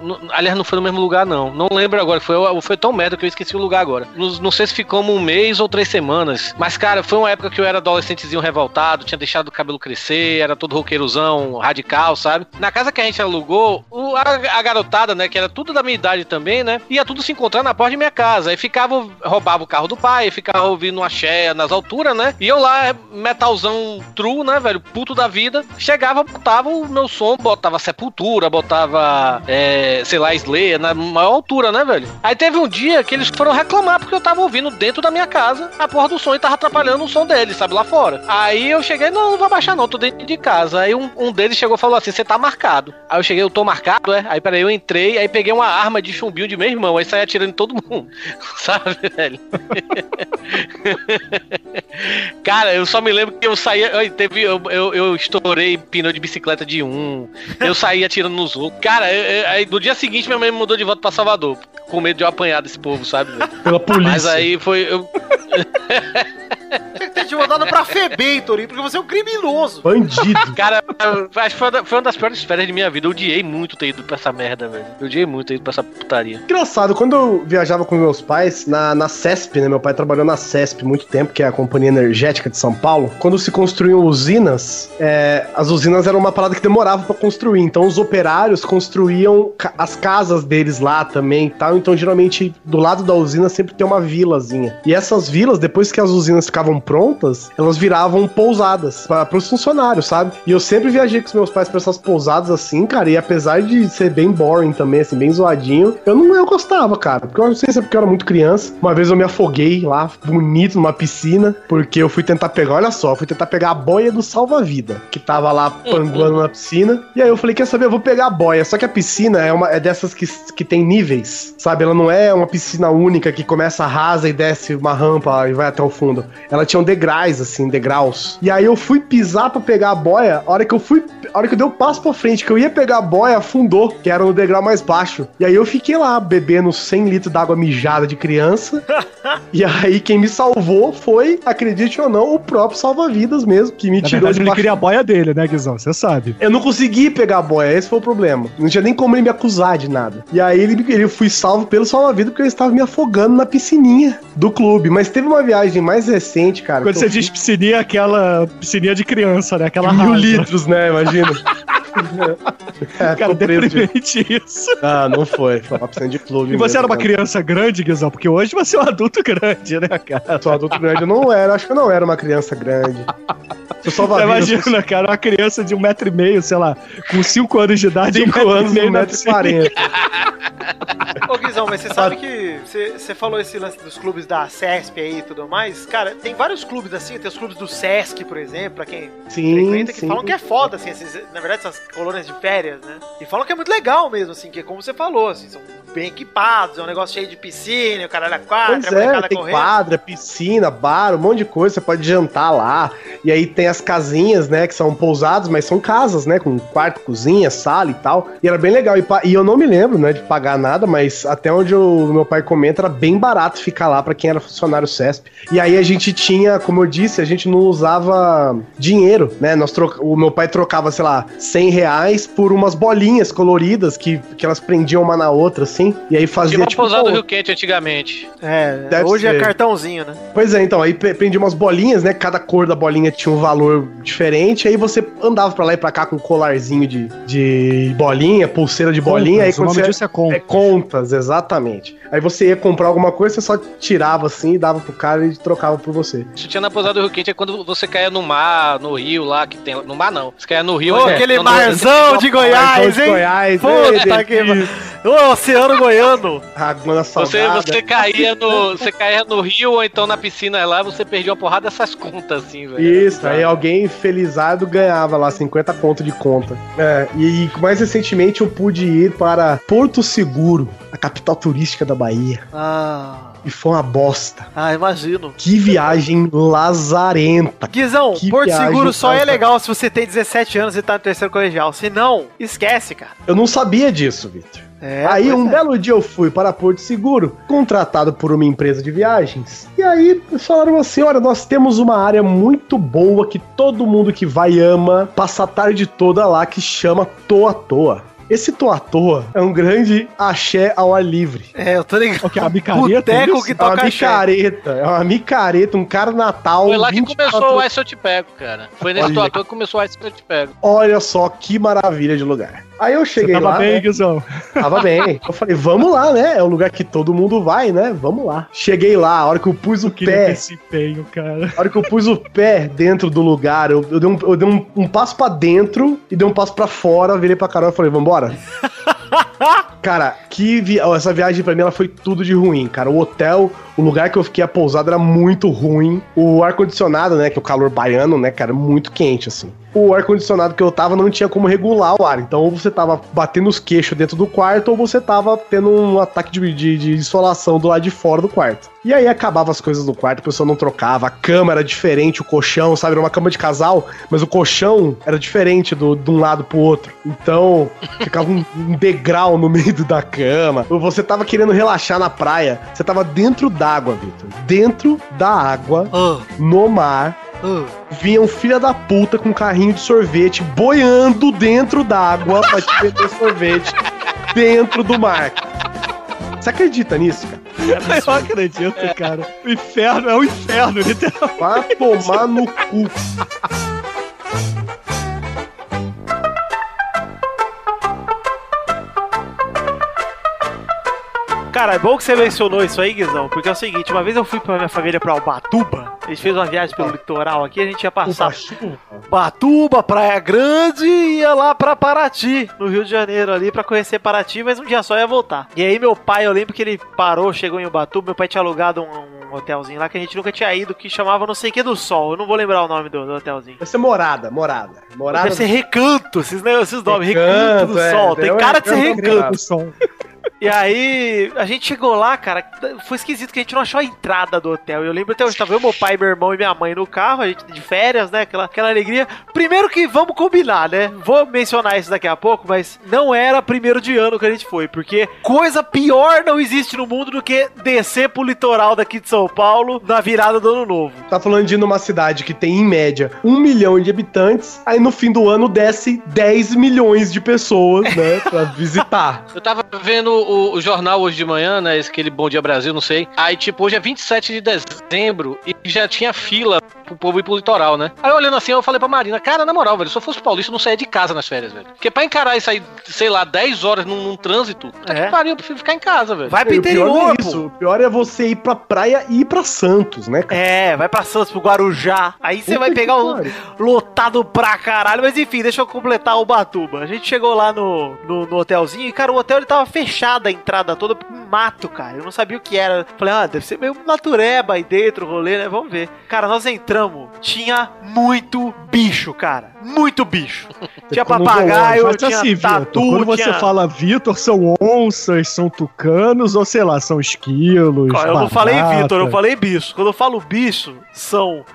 no- aliás, não foi no mesmo lugar, não. Não lembro agora. Foi, foi tão merda que eu esqueci o lugar agora. Não, não sei se ficamos um mês ou três semanas. Mas, cara, foi uma época que eu era adolescentezinho revoltado, tinha deixado o cabelo crescer, era todo roqueirozão, radical, sabe? Na casa que a gente alugou, o- a, a garotada, né, que era tudo da minha idade também, né, ia tudo se encontrar na porta de minha casa. Aí ficava, roubava o carro do pai, ficava ouvindo uma axé nas alturas, né? E eu lá, metalzão true, né, velho, puto da vida. Chegava, botava o meu som, botava Sepultura, botava, é, sei lá, Slayer, na maior altura, né, velho? Aí teve um dia que eles foram reclamar porque eu tava ouvindo dentro da minha casa a porra do som e tava atrapalhando o som deles, sabe, lá fora. Aí eu cheguei, não, não vou baixar não, tô dentro de casa. Aí um, um deles chegou e falou assim, você tá marcado. Aí eu cheguei, eu tô marcado, é? Aí peraí, eu entrei, aí peguei uma arma de chumbinho de meu irmão, aí saí atirando em todo mundo, sabe, velho? Cara, eu só me lembro que eu saía. ai, Teve, eu, eu, eu estourei pneu de bicicleta de um. Eu saía atirando nos outros. Cara, eu- eu- aí no dia seguinte minha mãe me mudou de volta pra Salvador. Com medo de eu apanhar desse povo, sabe? Pela polícia. Mas aí foi. eu- te mandado pra FEBEM, Torinho, porque você é um criminoso. Bandido. cara, acho que foi uma, da- foi uma das piores férias de minha vida. Eu odiei muito ter ido pra essa merda, velho. Eu odiei muito ter ido pra essa putaria. Engraçado, quando eu viajava com meus pais na, na CESP, né? Meu pai trabalhou na CESP muito tempo, que é a Companhia Energética de São Paulo. Quando se construíam usinas, é, as usinas eram uma parada que demorava pra construir. Então os operários construíam ca- as casas deles lá também e tal. Então geralmente do lado da usina sempre tem uma vilazinha. E essas vilas, depois que as usinas ficavam prontas, elas viravam pousadas para os funcionários, sabe? E eu sempre viajei com os meus pais pra essas pousadas assim, cara. E apesar de ser bem boring também, assim, bem zoadinho, eu não eu gostava, cara. Porque eu não sei se é porque eu era muito criança. Uma vez eu me afoguei lá, bonito, numa piscina, porque eu fui tentar pegar, olha só, fui tentar pegar a boia do salva-vida, que tava lá panguando na piscina. E aí eu falei, quer saber, eu vou pegar a boia. Só que a piscina é uma é dessas que, que tem níveis, sabe? Ela não é uma piscina única que começa rasa e desce uma rampa e vai até o fundo. Ela tinha um degraus, assim, degraus. E aí eu fui pisar pra pegar a boia, a hora que eu fui, a hora que eu dei o passo pra frente, que eu ia pegar a boia, afundou, que era no degrau mais baixo. E aí eu fiquei lá, bebendo 100 litros d'água mijada de criança. e aí quem me salvou foi, acredite ou não, o próprio salva-vidas mesmo, que me Na tirou verdade, de ele baixo queria a boia dele, né, Guizão? Você sabe. eu não consegui pegar a boia, esse foi o problema. Não tinha nem como ele me acusar de nada. E aí ele, ele fui salvo pelo salva-vida porque eu estava me afogando na piscininha do clube. Mas teve uma viagem mais recente, cara. Quando você diz piscininha, aquela piscininha de criança, né? Aquela mil rasa. litros, né? Imagina. é, Cara, preso de- deprimente isso. Ah, não foi. Foi uma piscina de clube. E você mesmo, era uma cara. criança grande, Guizão? Porque hoje você é um adulto grande, né, cara? Sou adulto grande, eu não era. Acho que eu não era uma criança grande. Imagina, cara, uma criança de um metro e meio, sei lá, com cinco anos de idade, 5 um anos, meio 1 na metro e. 40. Ô, Guizão, mas você sabe que você, você falou esse lance dos clubes da CESP aí e tudo mais. Cara, tem vários clubes assim, tem os clubes do Sesc, por exemplo, pra quem Sim, frequenta, que sim. falam que é foda, assim, esses- na verdade, essas colônias de férias, né? E falam que é muito legal mesmo, assim, que é como você falou, assim, são bem equipados, é um negócio cheio de piscina, o caralho é quatro, Pois a molecada é, tem correndo. quadra, piscina, bar, um monte de coisa, você pode jantar lá. E aí tem as casinhas, né, que são pousados, mas são casas, né, com quarto, cozinha, sala e tal. E era bem legal. E, e eu não me lembro, né, de pagar nada, mas até onde o meu pai comenta, era bem barato ficar lá pra quem era funcionário CESP. E aí a gente tinha, como eu disse, a gente não usava dinheiro, né, nós troca... o meu pai trocava, sei lá, 100 reais por umas bolinhas coloridas que, que elas prendiam uma na outra, assim. Assim. E aí fazia Tipo a tipo. pousada pô, do Rio Quente antigamente. É, Deve hoje é ser. cartãozinho, né? Pois é, então, aí prendia umas bolinhas, né? Cada cor da bolinha tinha um valor diferente. Aí você andava pra lá e pra cá com um colarzinho de, de bolinha, pulseira de bolinha. aí Contas, o nome você. disso é conta. É contas, exatamente. Aí você ia comprar alguma coisa, você só tirava assim, dava pro cara e trocava por você. Isso tinha na pousada do Rio Quente é quando você caía no mar, no rio lá, que tem. No mar não. Você caía no rio. Ô, é, aquele quando- marzão de Goiás, Então, hein? Goiás, Puta que. Ô, Oceano Goiano. Água Você, salgada. você caía no. Você caía no rio ou então na piscina lá, você perdia uma porrada dessas contas, assim, velho. Isso, aí alguém felizado ganhava lá 50 conto de conta. É, e mais recentemente eu pude ir para Porto Seguro, a capital turística da Bahia. Ah, E foi uma bosta. ah, imagino. Que viagem lazarenta. Guizão, Que Porto Seguro só é cara. legal se você tem 17 anos e tá no terceiro colegial. Se não, esquece, cara. Eu não sabia disso, Victor. É, aí um é. belo dia eu fui para Porto Seguro, contratado por uma empresa de viagens. E aí eles falaram assim: olha, nós temos uma área muito boa que todo mundo que vai ama, passa a tarde toda lá, que chama Toa Toa. Esse Toa Toa é um grande axé ao ar livre. É, eu tô ligado. O que? A micareta? Boteco isso? que É uma toca axé. micareta, é uma micareta, um cara Natal. Foi lá que 24 começou o Ice Eu Te Pego, cara. Foi nesse Olha. toator que começou o Ice Eu Te Pego. Olha só que maravilha de lugar. Aí eu Você cheguei tava lá. bem, né? Guizão? Tava bem. Eu falei, vamos lá, né? É o lugar que todo mundo vai, né? Vamos lá. Cheguei lá, a hora que eu pus o ter pé, esse empenho, cara. a hora que eu pus o pé dentro do lugar, eu, eu dei, um, eu dei um, um passo pra dentro e dei um passo pra fora, virei pra Carol e falei, vambora? Cara, que vi... essa viagem pra mim ela foi tudo de ruim, cara. O hotel, o lugar que eu fiquei a pousada era muito ruim. O ar-condicionado, né, que é o calor baiano, né, cara, muito quente, assim. O ar-condicionado que eu tava não tinha como regular o ar. Então, ou você tava batendo os queixos dentro do quarto, ou você tava tendo um ataque de, de, de insolação do lado de fora do quarto. E aí acabava as coisas do quarto, a pessoa não trocava, a cama era diferente, o colchão, sabe? Era uma cama de casal, mas o colchão era diferente do, de um lado pro outro. Então, ficava um, um degrau no meio da cama. Você tava querendo relaxar na praia, você tava dentro d'água, Vitor. Dentro da água, Ah, no mar, ah. vinha um filho da puta com um carrinho de sorvete boiando dentro d'água pra te vender sorvete dentro do mar. Você acredita nisso, cara? Eu acredito, cara. O inferno é o inferno, literalmente. Vai tomar no cu. Cara, é bom que você mencionou isso aí, Guizão, porque é o seguinte, uma vez eu fui com a minha família pra Ubatuba, a gente fez uma viagem pelo litoral aqui, a gente ia passar Ubatuba, Praia Grande e ia lá pra Paraty, no Rio de Janeiro ali, pra conhecer Paraty, mas um dia só ia voltar. E aí meu pai, eu lembro que ele parou, chegou em Ubatuba, meu pai tinha alugado um, um hotelzinho lá que a gente nunca tinha ido, que chamava não sei o que do Sol, eu não vou lembrar o nome do, do hotelzinho. Deve ser morada, morada. Morada. Deve ser Recanto, esses, né, esses nomes, Recanto, Recanto, do é, Sol, tem é cara de ser Recanto Recanto. E aí, a gente chegou lá, cara, foi esquisito que a gente não achou a entrada do hotel. Eu lembro até hoje, tava eu, meu pai, meu irmão e minha mãe no carro, a gente de férias, né? Aquela, aquela alegria. Primeiro que vamos combinar, né? Vou mencionar isso daqui a pouco, mas não era primeiro de ano que a gente foi, porque coisa pior não existe no mundo do que descer pro litoral daqui de São Paulo na virada do ano novo. Tá falando de ir numa cidade que tem, em média, um milhão de habitantes, aí no fim do ano desce 10 milhões de pessoas, né, pra visitar. Eu tava vendo o, o jornal hoje de manhã, né? esse- Aquele Bom Dia Brasil, não sei. Aí, tipo, hoje é 27 de dezembro e já tinha fila pro povo ir pro litoral, né? Aí olhando assim, eu falei pra Marina, cara, na moral, velho, se eu fosse paulista, eu não saia de casa nas férias, velho. Porque pra encarar isso aí, sei lá, 10 horas num, num trânsito, tá É. que pariu, eu prefiro ficar em casa, velho. Vai pro o pior não interior, é pô. isso. O pior é você ir pra praia e ir pra Santos, né, cara? É, vai pra Santos, pro Guarujá. Aí você vai pegar um pariu. lotado pra caralho. Mas enfim, deixa eu completar o Batuba. A gente chegou lá no, no, no hotelzinho e, cara, o hotel ele tava fechado a entrada toda mato, cara. Eu não sabia o que era. Falei, ah, deve ser meio natureba aí dentro, rolê, né? Vamos ver. Cara, nós entramos, tinha muito bicho, cara. Muito bicho. Tinha ficou no papagaio, Mas tinha assim, tatu, quando você tinha... fala Vitor, são onças, são tucanos, ou sei lá, são esquilos. Eu não falei. Vitor, eu falei bicho. Quando eu falo bicho, são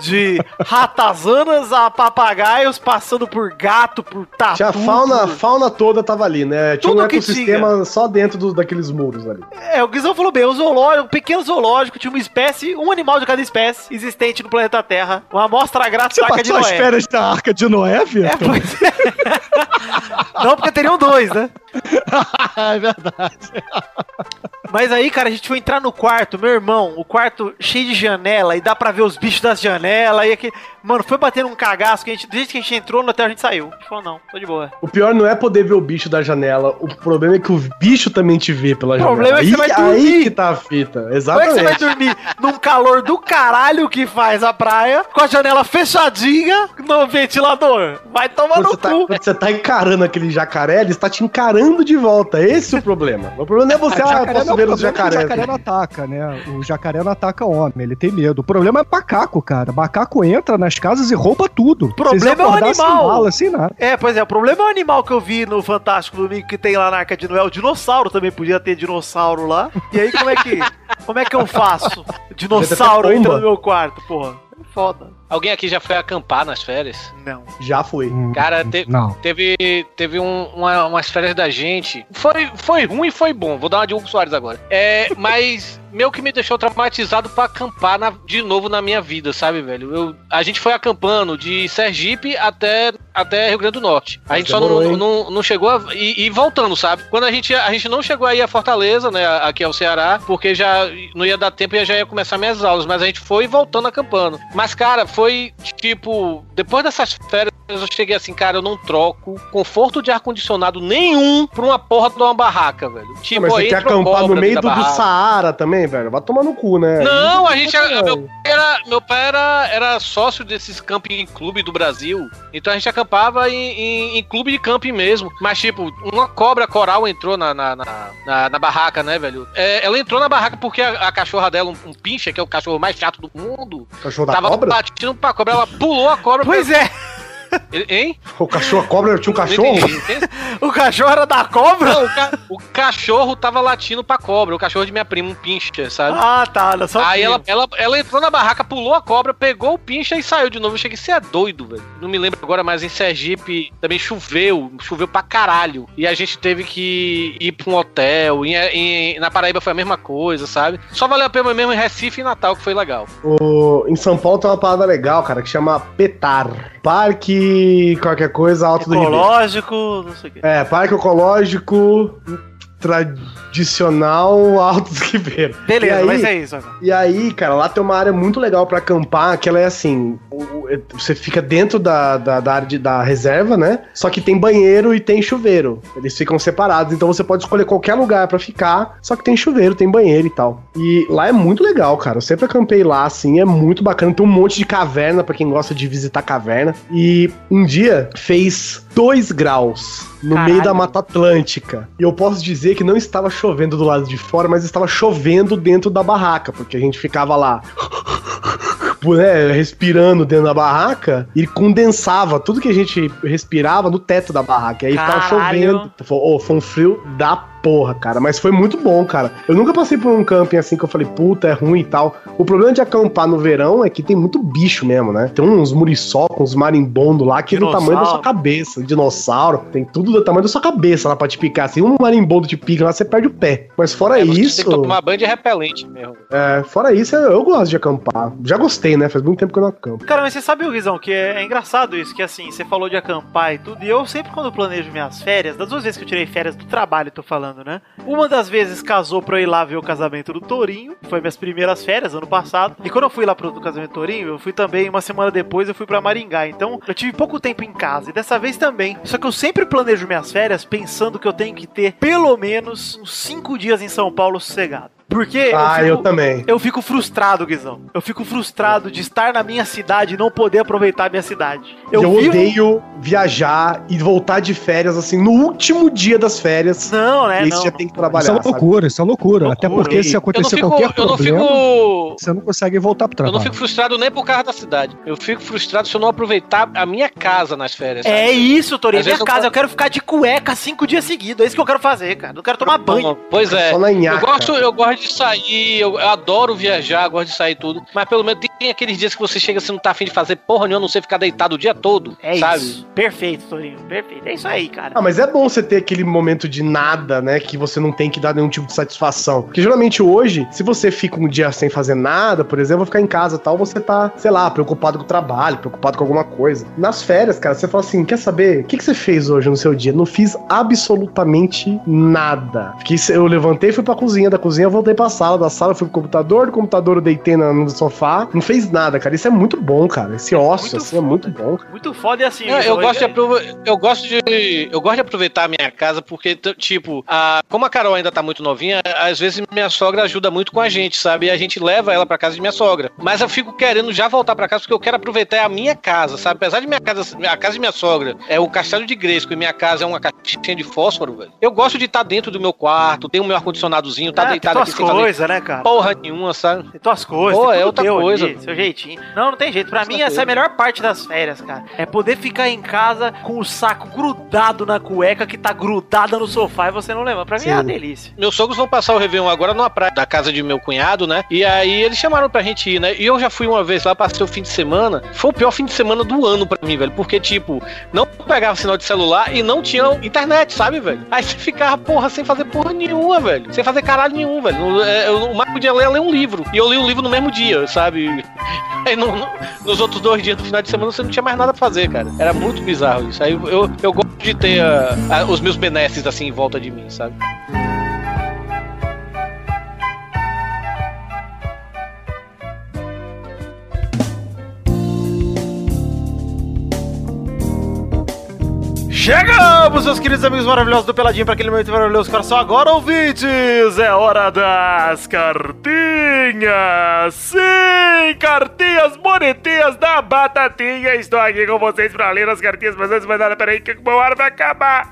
de ratazanas a papagaios, passando por gato, por tatu. Tinha a fauna, a fauna toda tava ali, né? Tinha Tudo um que ecossistema só dentro do- daqueles muros ali. É, o Guizão falou bem, o zoológico, um pequeno zoológico, tinha uma espécie, um animal de cada espécie existente no planeta Terra. Uma amostra grátis da Arca de passou as Noé. férias da Arca de Noé, É, Vitor? pois é. Não, porque teriam dois, né? é verdade. Mas aí, cara, a gente foi entrar no quarto, meu irmão, o quarto cheio de janela, e dá pra ver os bichos das janelas, e aqui. Mano, foi batendo um cagaço que a gente, desde que a gente entrou no hotel, a gente saiu. A gente falou, não, tô de boa. O pior não é poder ver o bicho da janela, o problema é que o bicho também te vê pela O janela. problema é que você vai aí, dormir. aí que tá a fita, Como é que você exatamente. vai dormir num calor do caralho que faz a praia, com a janela fechadinha no ventilador? Vai tomar Quando no tá, cu. quando você tá encarando aquele jacaré, ele está te encarando de volta. Esse é o problema. O problema não é você, ah, eu posso não, ver o os é que jacarés. O jacaré não ataca, né? O jacaré não ataca homem, ele tem medo. O problema é macaco, cara. Macaco entra nas casas e rouba tudo. O problema é o animal. Sem nada. É, pois é, o problema é o animal que eu vi no Fantástico Domingo que tem lá na Arca de Noé. O dinossauro também podia ter dinossauro lá. E aí, como é que, como é que eu faço? Dinossauro entra no meu quarto, porra. É foda. Alguém aqui já foi acampar nas férias? Não. Já foi. Hum, Cara, te- Não. Teve, teve um- uma- umas férias da gente. Foi, foi ruim e foi bom. Vou dar uma de Hugo Soares agora. É, mas meio que me deixou traumatizado pra acampar na- de novo na minha vida, sabe, velho? Eu, a gente foi acampando de Sergipe até, até Rio Grande do Norte. A gente só demorou, não, hein? não, não chegou a. E, e voltando, sabe? Quando a gente, a gente não chegou aí a Fortaleza, né? Aqui ao Ceará, porque já não ia dar tempo e já ia começar minhas aulas. Mas a gente foi voltando acampando. Mas, cara, foi tipo. Depois dessas férias. Eu cheguei assim, cara, eu não troco conforto de ar-condicionado nenhum pra uma porra de uma barraca, velho. Tipo, Mas você quer acampar no meio do, da barraca. Saara também, velho? Vai tomar no cu, né? Não, a gente. Não. Meu pai era, meu pai era, era sócio desses camping clube do Brasil. Então a gente acampava em, em- em clube de camping mesmo. Mas, tipo, uma cobra coral entrou na, na, na, na- na barraca, né, velho? É, ela entrou na barraca porque a, a cachorra dela, um, um pincha, que é o cachorro mais chato do mundo, Cachorro da tava cobra? batindo pra cobra. Ela pulou a cobra. Pois é, Hein? O cachorro, a cobra tinha um cachorro? entendi. O cachorro era da cobra? Não, o, ca- o cachorro tava latindo pra cobra, o cachorro de minha prima, um pincher, sabe? Ah, tá, olha só. Aí ela, ela, ela entrou na barraca, pulou a cobra, pegou o pincha e saiu de novo. Eu cheguei, você é doido, velho. Não me lembro agora, mas em Sergipe também choveu, choveu pra caralho. E a gente teve que ir pra um hotel. Em, em- na Paraíba foi a mesma coisa, sabe? Só valeu a pena mesmo em Recife e Natal, que foi legal. O- em São Paulo tem uma parada legal, cara, que chama PETAR. Parque qualquer coisa Alto do Ribeiro. Ecológico, não sei o quê. É, Parque Ecológico Tradicional Alto do Ribeiro. Beleza, aí- mas é isso. E aí, cara, lá tem uma área muito legal pra acampar, que ela é assim, o- você fica dentro da, da, da área de- da reserva, né? Só que tem banheiro e tem chuveiro. Eles ficam separados, então você pode escolher qualquer lugar pra ficar, só que tem chuveiro, tem banheiro e tal. E lá é muito legal, cara. Eu sempre acampei lá, assim, é muito bacana. Tem um monte de caverna pra quem gosta de visitar caverna. E um dia fez 2 graus no Caralho. meio da Mata Atlântica. E eu posso dizer que não estava chovendo do lado de fora, mas estava chovendo dentro da barraca, porque a gente ficava lá. né, respirando dentro da barraca e condensava tudo que a gente respirava no teto da barraca. E aí ficava Caralho. chovendo. Foi, oh, foi um frio da porra, cara. Mas foi muito bom, cara. Eu nunca passei por um camping assim que eu falei, puta, é ruim e tal. O problema de acampar no verão é que tem muito bicho mesmo, né? Tem uns muriçocos, uns marimbondo lá que é do tamanho da sua cabeça. Dinossauro. Tem tudo do tamanho da sua cabeça lá pra te picar. Assim, um marimbondo te pica lá, você perde o pé. Mas fora É, você isso. tem que tomar banho de repelente mesmo. É, fora isso, eu, eu gosto de acampar. Já gostei, né? Faz muito tempo que eu não acampo. Cara, mas você sabe, o Guizão, que é, é engraçado isso, que assim, você falou de acampar e tudo, e eu sempre quando planejo minhas férias, das duas vezes que eu tirei férias do trabalho, tô falando, né? Uma das vezes casou pra eu ir lá ver o casamento do Tourinho, que foi minhas primeiras férias, ano passado, e quando eu fui lá pro casamento do Tourinho, eu fui também, uma semana depois, eu fui pra Maringá, então eu tive pouco tempo em casa, e dessa vez também. Só que eu sempre planejo minhas férias pensando que eu tenho que ter pelo menos uns cinco dias em São Paulo sossegado. Porque Ah, eu também. eu fico frustrado, Guizão. Eu fico frustrado de estar na minha cidade e não poder aproveitar a minha cidade. Eu, vivo- odeio viajar e voltar de férias, assim, no último dia das férias. Não, né? e não, já não. tem que Isso trabalhar. é sabe? loucura, isso é loucura. Loucura, Até porque e- se Eu acontecer fico. qualquer Eu não problema, fico. você não consegue voltar pro Eu trabalho. não fico frustrado nem por causa da cidade. Eu fico frustrado se eu não aproveitar a minha casa nas férias. sabe? É isso, Torinho. Minha eu casa, fa- eu quero ficar de cueca cinco dias seguidos. É isso que eu quero fazer, cara. Não quero tomar banho. Pois é. Eu gosto, eu gosto de sair, eu, eu adoro viajar, gosto de sair tudo, mas pelo menos tem aqueles dias que você chega assim, não tá afim de fazer porra nenhuma, não sei ficar deitado o dia todo, É sabe? isso. Perfeito, Torinho. Perfeito. É isso aí, cara. Ah, mas é bom você ter aquele momento de nada, né? Que você não tem que dar nenhum tipo de satisfação. Porque geralmente hoje, se você fica um dia sem fazer nada, por exemplo, ficar em casa e tal, você tá, sei lá, preocupado com o trabalho, preocupado com alguma coisa. Nas férias, cara, você fala assim: quer saber? O que, que você fez hoje no seu dia? Não fiz absolutamente nada. Fiquei, eu levantei, fui pra cozinha, da cozinha eu voltei pra sala, da sala eu fui pro computador, do computador eu deitei na- no sofá. Não fez nada, cara. Isso é muito bom, cara. Esse ócio, Muito assim, é muito bom. cara. Muito foda e assim. Não, eu, gosto de aprove- eu gosto de eu gosto de aproveitar a minha casa porque tipo, a, como a Carol ainda tá muito novinha, às vezes minha sogra ajuda muito com a gente, sabe? E a gente leva ela pra casa de minha sogra. Mas eu fico querendo já voltar pra casa porque eu quero aproveitar a minha casa, sabe? Apesar de minha casa, a casa de minha sogra é o castelo de Gresco e minha casa é uma caixinha de fósforo, velho. Eu gosto de estar dentro do meu quarto, ter o meu ar condicionadozinho, tá Ah, tem deitado aqui coisas, né, cara? porra nenhuma, sabe? Tem tuas coisas, Pô, tem é outra coisa. ali, seu jeitinho. Não, não tem jeito. Pra mim, essa é a melhor parte das férias, cara. É poder ficar em casa com o saco grudado na cueca que tá grudada no sofá e você não leva. Pra mim é uma Sim. delícia. Meus sogros vão passar o Réveillon agora numa praia da casa de meu cunhado, né? E aí eles chamaram pra gente ir, né? E eu já fui uma vez lá, passei o fim de semana. Foi o pior fim de semana do ano pra mim, velho. Porque, tipo, não pegava sinal de celular e não tinha internet, sabe, velho? Aí você ficava, porra, sem fazer porra nenhuma, velho. Sem fazer caralho nenhum, velho. É, eu- O mais podia ler é ler um livro. E eu li o livro no mesmo dia, sabe? Aí no- no- nos outros dois dias do final de semana você não tinha mais nada pra fazer, cara. Era muito bizarro isso. Aí eu, eu gosto de ter ah, ah, os meus benesses assim em volta de mim, sabe? Chegamos, meus queridos amigos maravilhosos do Peladinho, para aquele momento maravilhoso. Coração agora, ouvintes, é hora das cartinhas. Sim, cartinhas bonitinhas da Batatinha. Estou aqui com vocês para ler as cartinhas, mas antes de mais nada, peraí que o meu ar vai acabar.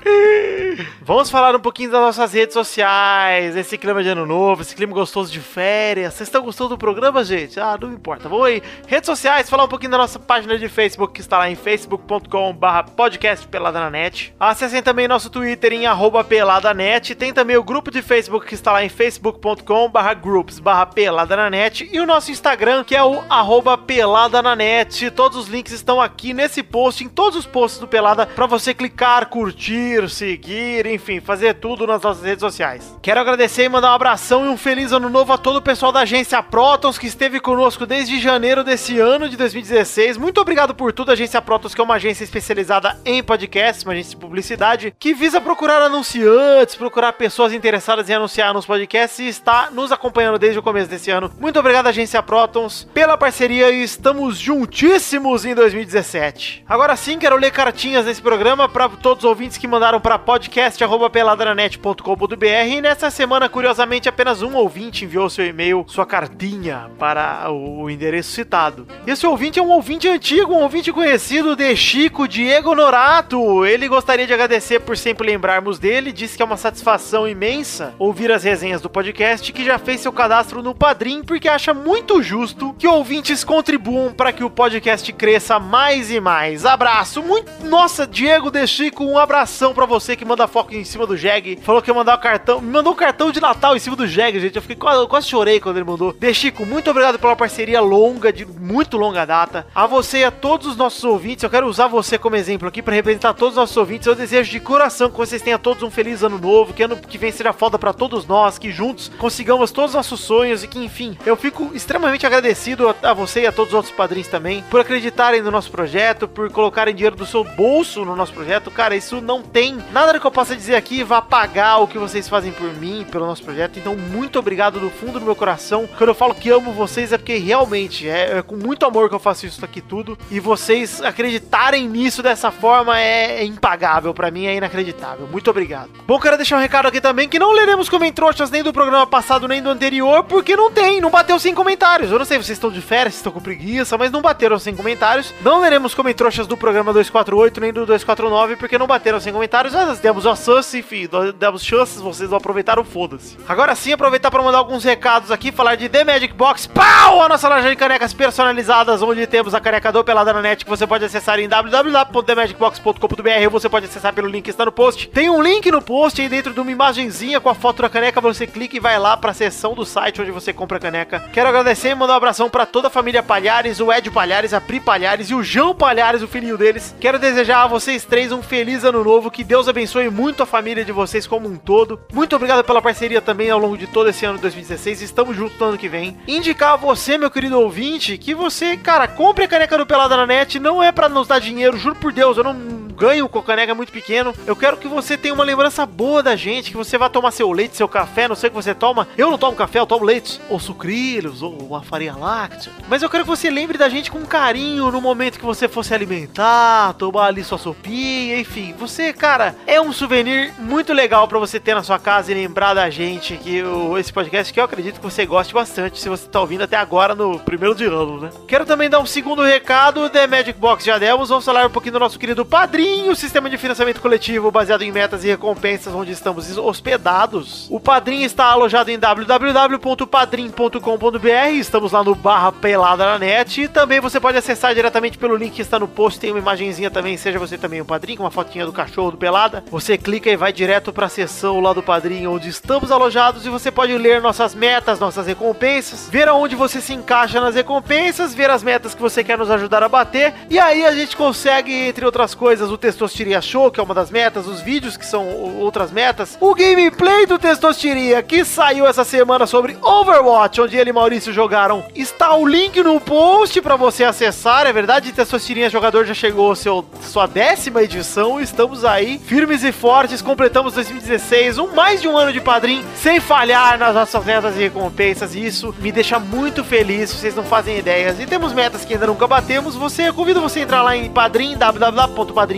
Vamos falar um pouquinho das nossas redes sociais, esse clima de ano novo, esse clima gostoso de férias. Vocês estão gostando do programa, gente? Ah, não importa. Vamos aí. Redes sociais, falar um pouquinho da nossa página de Facebook, que está lá em facebook.com/barra podcast pelada na net. Acessem também nosso Twitter em peladanet. Tem também o grupo de Facebook que está lá em facebook.com/barra groups barra pelada na net. E o nosso Instagram, que é o arroba pelada na net. Todos os links estão aqui nesse post, em todos os posts do Pelada, para você clicar, curtir, seguir, enfim, fazer tudo nas nossas redes sociais. Quero agradecer e mandar um abração e um feliz ano novo a todo o pessoal da agência Protons que esteve conosco desde janeiro desse ano de 2016. Muito obrigado por tudo, agência Protons, que é uma agência especializada em podcasts, uma agência de publicidade que visa procurar anunciantes, procurar pessoas interessadas em anunciar nos podcasts e está nos acompanhando desde o começo desse ano. Muito obrigado, agência Protons, pela parceria e estamos juntíssimos em 2017. Agora sim, quero ler cartinhas nesse programa para todos os ouvintes que mandaram para podcast@peladranet.com.br e nessa semana, curiosamente, apenas um ouvinte enviou seu e-mail, sua cartinha para o endereço citado. Esse ouvinte é um ouvinte antigo, um ouvinte conhecido de Chico Diego Norato. Ele gostaria de agradecer por sempre lembrarmos dele, disse que é uma satisfação imensa ouvir as resenhas do podcast, que já fez seu cadastro no Padrim porque acha muito justo que ouvintes contribuam para que o podcast cresça mais e mais. Abraço, muito. Nossa, Diego De Chico, um abração para você que manda foco em cima do Jeg. Falou que ia mandar o cartão, me mandou um cartão de Natal em cima do Jeg, gente. Eu fiquei quase, eu quase chorei quando ele mandou. De Chico, muito obrigado pela parceria longa, de muito longa data. A você e a todos os nossos ouvintes, eu quero usar você como exemplo aqui para representar todos os nossos ouvintes. Eu desejo de coração que vocês tenham todos um feliz ano novo, que ano que vem seja foda para todos nós, que juntos consigamos todos os nossos sonhos e que, enfim, eu fico extremamente agradecido a, a você e a todos os outros padrinhos também por acreditarem no nosso projeto, por colocarem dinheiro do seu bolso no nosso projeto. Cara, isso não tem nada que eu possa dizer aqui vai pagar o que vocês fazem por mim, pelo nosso projeto. Então, muito obrigado do fundo do meu coração. Quando eu falo que amo vocês é porque realmente é, é com muito amor que eu faço isso aqui tudo. E vocês acreditarem nisso dessa forma é, é impagável para mim, é inacreditável. Muito obrigado. Bom, quero deixar um recado aqui também que não leremos comentroxas nem do programa passado nem do anterior, porque não tem, não bateu 100 comentários. Eu não sei se vocês estão de férias, se estão com preguiça, mas não bateram 100 comentários. Não leremos comentroxas do programa 248 nem do 249, porque não bateram 100 comentários. Nós demos a chance, enfim, demos chances, vocês não aproveitaram, foda-se. Agora sim, aproveitar para mandar alguns recados aqui, falar de The Magic Box, pau! A nossa loja de canecas personalizadas, onde temos a caneca do Pelada na Net, que você pode acessar em www.themagicbox.com.br você pode acessar pelo link que está no post. Tem um link no post aí dentro de uma imagenzinha com a foto da caneca, você clica e vai lá para a seção do site onde você compra a caneca. Quero agradecer e mandar um abração para toda a família Palhares, o Ed Palhares, a Pri Palhares e o João Palhares, o filhinho deles. Quero desejar a vocês três um feliz ano novo, que Deus abençoe muito a família de vocês como um todo. Muito obrigado pela parceria também ao longo de todo esse ano de 2016. Estamos juntos no ano que vem. Indicar a você, meu querido ouvinte, que você, cara, compre a caneca do Pelada na Net. Não é para nos dar dinheiro, juro por Deus, eu não ganho com a caneca muito pequeno. Eu quero que você tenha uma lembrança boa da gente, que você vá tomar seu leite, seu café, não sei o que você toma. Eu não tomo café, eu tomo leite, ou sucrilhos, ou uma farinha láctea. Mas eu quero que você lembre da gente com carinho no momento que você fosse alimentar, tomar ali sua sopinha, enfim. Você, cara, é um souvenir muito legal para você ter na sua casa e lembrar da gente que o, esse podcast que eu acredito que você goste bastante se você tá ouvindo até agora no primeiro de ano, né? Quero também dar um segundo recado, The Magic Box já demos, vamos falar um pouquinho do nosso querido Padrinho, sistema de financiamento coletivo baseado em metas e recompensas onde estamos hospedados. O Padrinho está alojado em www.padrim.com.br, estamos lá no barra pelada na net e também você pode acessar diretamente pelo link que está no post, tem uma imagenzinha também, seja você também um padrinho, com uma fotinha do cachorro do Pelada. Você clica e vai direto para a seção lá do Padrinho onde estamos alojados e você pode ler nossas metas, nossas recompensas, ver aonde você se encaixa nas recompensas, ver as metas que você quer nos ajudar a bater e aí a gente consegue, entre outras coisas, o Testosteria Show, que é uma das metas, os vídeos que são outras metas, o gameplay do Testosteria que saiu essa semana sobre Overwatch, onde ele e Maurício jogaram. Está o link no post para você acessar, é verdade, Testosteria Jogador já chegou seu sua décima edição, estamos aí firmes e fortes, completamos 2016, um mais de um ano de padrinho, sem falhar nas nossas metas e recompensas, e isso me deixa muito feliz, vocês não fazem ideias. E temos metas que ainda nunca batemos, você, eu convido você a entrar lá em padrim,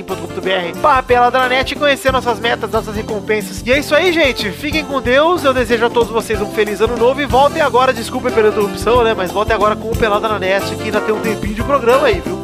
www.padrim.com.br barra peladranet e conhecer nossas metas, nossas recompensas. E é isso aí, gente, fiquem com Deus, eu desejo a todos vocês um feliz ano novo e voltem agora, desculpem pela interrupção, né, mas voltem agora com o Pelada na Net, que ainda tem um tempinho de programa aí, viu?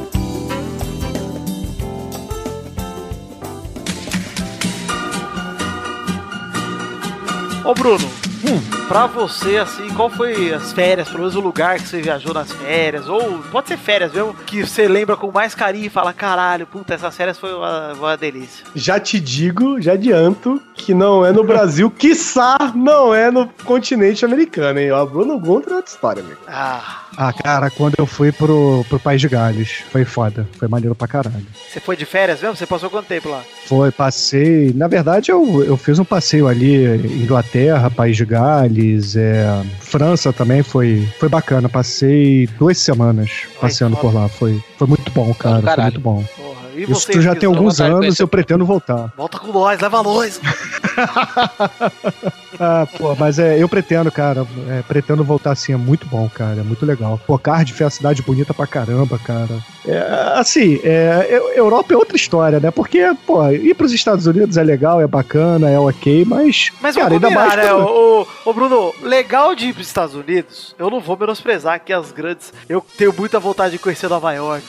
Ô Bruno, hum. pra você, assim, qual foi as férias, pelo menos o lugar que você viajou nas férias, ou pode ser férias mesmo, que você lembra com mais carinho e fala, caralho, puta, essas férias foi uma, uma delícia. Já te digo, já adianto, que não é no Brasil, quiçá não é no continente americano, hein? O Bruno Gunter é outra história, amigo. Ah... Ah, cara, quando eu fui pro, pro País de Gales, foi foda. Foi maneiro pra caralho. Você foi de férias mesmo? Você passou quanto tempo lá? Foi, passei. Na verdade, eu, eu fiz um passeio ali, Inglaterra, País de Gales, é, França também foi, foi bacana. Passei duas semanas passeando por lá. Foi, foi muito bom, cara. Foi muito bom. Porra. E Isso vocês já tem alguns anos, conhecer- eu pretendo voltar. Volta com nós, leva nós. Ah, pô, mas é, eu pretendo, cara. é, pretendo voltar assim, é muito bom, cara. É muito legal. Pô, Cardiff é uma cidade bonita pra caramba, cara. É, assim, é, eu- Europa é outra história, né? Porque, pô, ir pros Estados Unidos é legal, é bacana, é ok, mas. Mas cara, ainda mais. né? Ô, Bruno, legal de ir pros Estados Unidos, eu não vou menosprezar aqui as grandes. Eu tenho muita vontade de conhecer Nova York,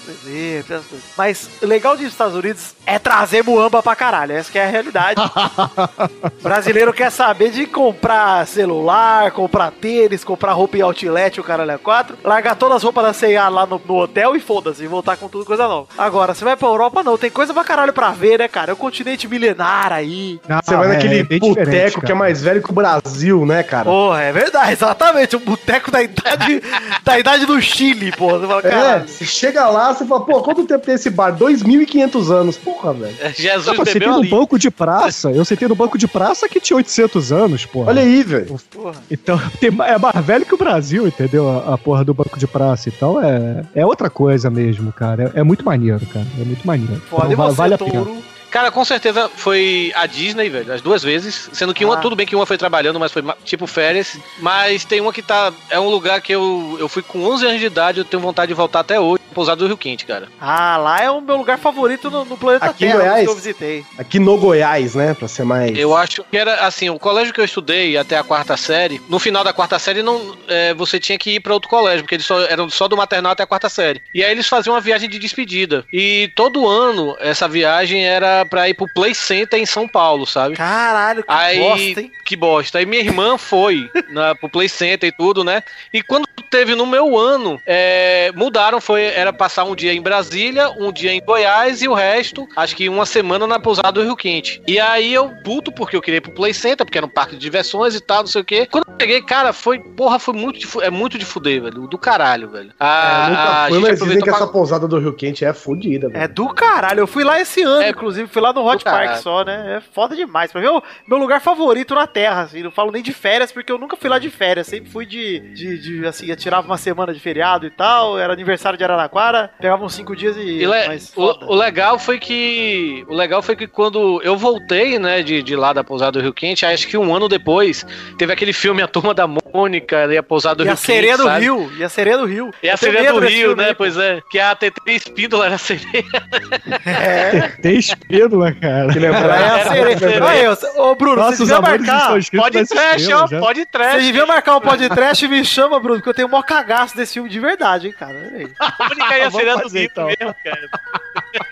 essas coisas. Mas legal de ir pros Estados Unidos é trazer muamba pra caralho. Essa que é a realidade. Brasileiro quer saber de comprar celular, comprar tênis, comprar roupa em outlet, o caralho é quatro, largar todas as roupas da C&A lá no, no hotel e foda-se, e voltar com tudo coisa nova. Agora, você vai pra Europa, não, tem coisa pra caralho pra ver, né, cara? É o continente milenar aí. Não, Você vai é, naquele é boteco que é cara. mais velho que o Brasil, né, cara? Porra, é verdade, exatamente. O boteco da idade, da idade do Chile, porra. Você fala, É, caralho. você chega lá, você fala, pô, quanto tempo tem esse bar? 2.500 anos. Porra, velho. Jesus você tem bebeu no ali. banco de praça. Eu sentei no banco de praça que tinha 800 anos, pô. Olha aí, velho. Porra. Então, tem- é mais velho que o Brasil, entendeu? A, a porra do banco de praça. Então, é, é outra coisa mesmo, cara. É, é muito maneiro, cara. É muito maneiro. Foda, e Então, va- você, vale a pena. touro? Cara, com certeza foi a Disney, velho, as duas vezes. Sendo que uma, Ah. tudo bem que uma foi trabalhando, mas foi tipo férias. Mas tem uma que tá. É um lugar que eu, eu fui com 11 anos de idade, eu tenho vontade de voltar até hoje. Pousado do Rio Quente, cara. Ah, lá é o meu lugar favorito no, no planeta Aqui em Terra, Goiás? que eu visitei. Aqui no Goiás, né, pra ser mais... Eu acho que era assim, o colégio que eu estudei até a quarta série, no final da quarta série não, é, você tinha que ir pra outro colégio, porque eles só eram só do maternal até a quarta série. E aí eles faziam uma viagem de despedida. E todo ano essa viagem era pra ir pro Play Center em São Paulo, sabe? Caralho, que Aí, bosta, hein? que bosta. Aí minha irmã foi na, pro Play Center e tudo, né? E quando teve no meu ano, é, mudaram, foi, era passar um dia em Brasília, um dia em Goiás e o resto, acho que uma semana na pousada do Rio Quente. E aí eu puto porque eu queria ir pro Play Center, porque era um parque de diversões e tal, não sei o quê. Quando eu cheguei, cara, foi, porra, foi muito de, é muito de fuder, velho, do caralho, velho. É, A, nunca a fui, gente mas dizem que pra- essa pousada do Rio Quente é fodida, velho. É do caralho. Eu fui lá esse ano, É inclusive. Fui lá no Hot Park caralho. só, né? É foda demais. Pra mim, é o meu lugar favorito na Terra, assim. Não falo nem de férias, porque eu nunca fui lá de férias. Sempre fui de, de, de, assim, tirava uma semana de feriado e tal. Era aniversário de Araraquara. Pegava uns cinco dias e... E le- mas o, o legal foi que. O legal foi que quando eu voltei, né, de, de lá da pousada do Rio Quente, acho que um ano depois, teve aquele filme A Turma da Mônica e a pousada do E Rio a sereia Quente, do sabe? Rio. E a sereia do Rio. E a Eu sereia do Rio, né? aí. Pois é. Que a TT Espíndola era a sereia. Tem espírula, cara. Que É lembrar. a sereia. Olha, ô Bruno, Nossos vocês deviam amores marcar... Pode trash, ó. Pode trash. Vocês deviam marcar um podcast e me chama, Bruno, que eu tenho o maior cagaço desse filme de verdade, hein, cara. Mônica e a sereia do Rio então. mesmo, cara.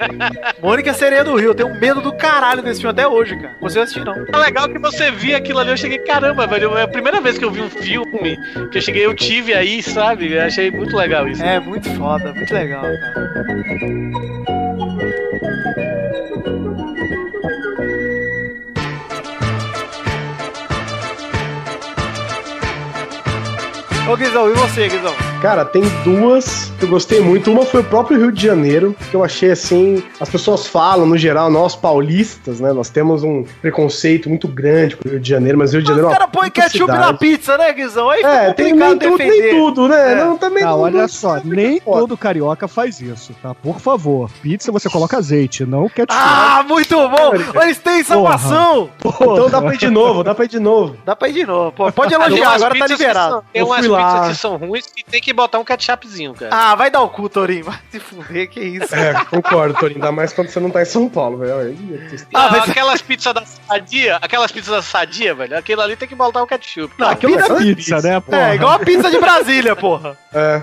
Mônica é a Sereia do Rio. Eu tenho medo do caralho desse filme até hoje, cara. Você não assistiu, não. É legal que você via aquilo ali, eu cheguei, caramba, velho. É a primeira vez que eu vi um filme que eu cheguei, eu tive aí, sabe? Eu achei muito legal isso. É muito foda, muito legal, cara. Ô Guizão, e você, Guizão? Cara, tem duas que eu gostei muito. Uma foi o próprio Rio de Janeiro, que eu achei assim. As pessoas falam, no geral, nós paulistas, né? Nós temos um preconceito muito grande com o Rio de Janeiro, mas o Rio de Janeiro Os é uma caras põem ketchup cidade. na pizza, né, Guizão? Aí É, tem complicado nem tudo, defender. nem tudo, né? É. Não, também Não, não- olha não- só, nem foda. todo carioca faz isso, tá? Por favor. Pizza você coloca azeite, não ketchup. Ah, muito bom! Olha, eles têm salvação! Então dá pra ir de novo, dá pra ir de novo. Dá pra ir de novo. Pô, pode elogiar, agora tá liberado. são- Tem Eu umas fui lá. pizzas que são ruins que tem que botar um ketchupzinho, cara. Ah, vai dar o cu, Torinho. Vai se fuder, que isso. É, concordo, Torinho. Ainda mais quando você não tá em São Paulo, velho. Não, Ah, mas- aquelas pizzas da sadia, aquelas pizzas da sadia, velho, aquilo ali tem que botar o ketchup. Não, Aquilo pizza é é pizza, pizza. né? Porra. É, igual a pizza de Brasília, porra. É.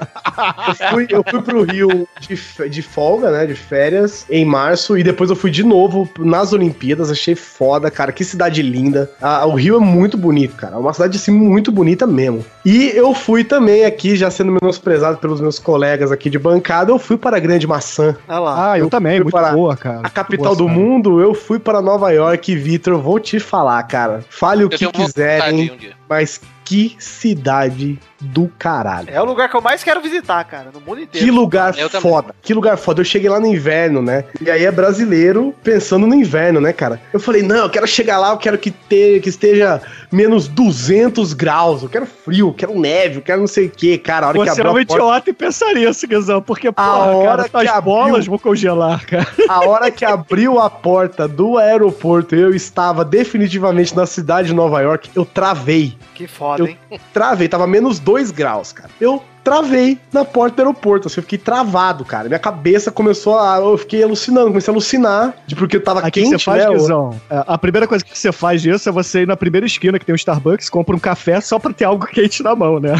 Eu fui, eu fui pro Rio de, de folga, né? De férias, em março, e depois eu fui de novo nas Olimpíadas. Achei foda, cara. Que cidade linda. Ah, o Rio é muito bonito, cara. É uma cidade, assim, muito bonita mesmo. E eu fui também aqui, já sendo menosprezado pelos meus colegas aqui de bancada, eu fui para a Grande Maçã. Olha lá. Ah, eu também, fui muito para boa, cara. A capital Boa do cidade. mundo, eu fui para Nova York, Vitor. Vou te falar, cara. Fale o Eu que quiserem, um mas que cidade do caralho. É o lugar que eu mais quero visitar, cara, no mundo inteiro. Que lugar Eu também. foda. Que lugar foda. Eu cheguei lá no inverno, né? E aí é brasileiro pensando no inverno, né, cara? Eu falei, não, eu quero chegar lá, eu quero que, ter, que esteja menos 200 graus. Eu quero frio, eu quero neve, eu quero não sei o que, cara. A hora que Você é abriu um a porta, idiota e pensaria isso, Guizão, porque, porra, hora cara, que as abriu- bolas vão congelar, cara. a hora que abriu a porta do aeroporto, eu estava definitivamente na cidade de Nova York, eu travei. Que foda, Eu- hein? Travei, tava menos 2 graus, cara. Eu travei na porta do aeroporto, assim, eu fiquei travado, cara. Minha cabeça começou a. Eu fiquei alucinando, comecei a alucinar, de porque tava Aqui que quente, você faz, né? Guizão? É, A primeira coisa que você faz disso é você ir na primeira esquina que tem um Starbucks, compra um café só pra ter algo quente na mão, né?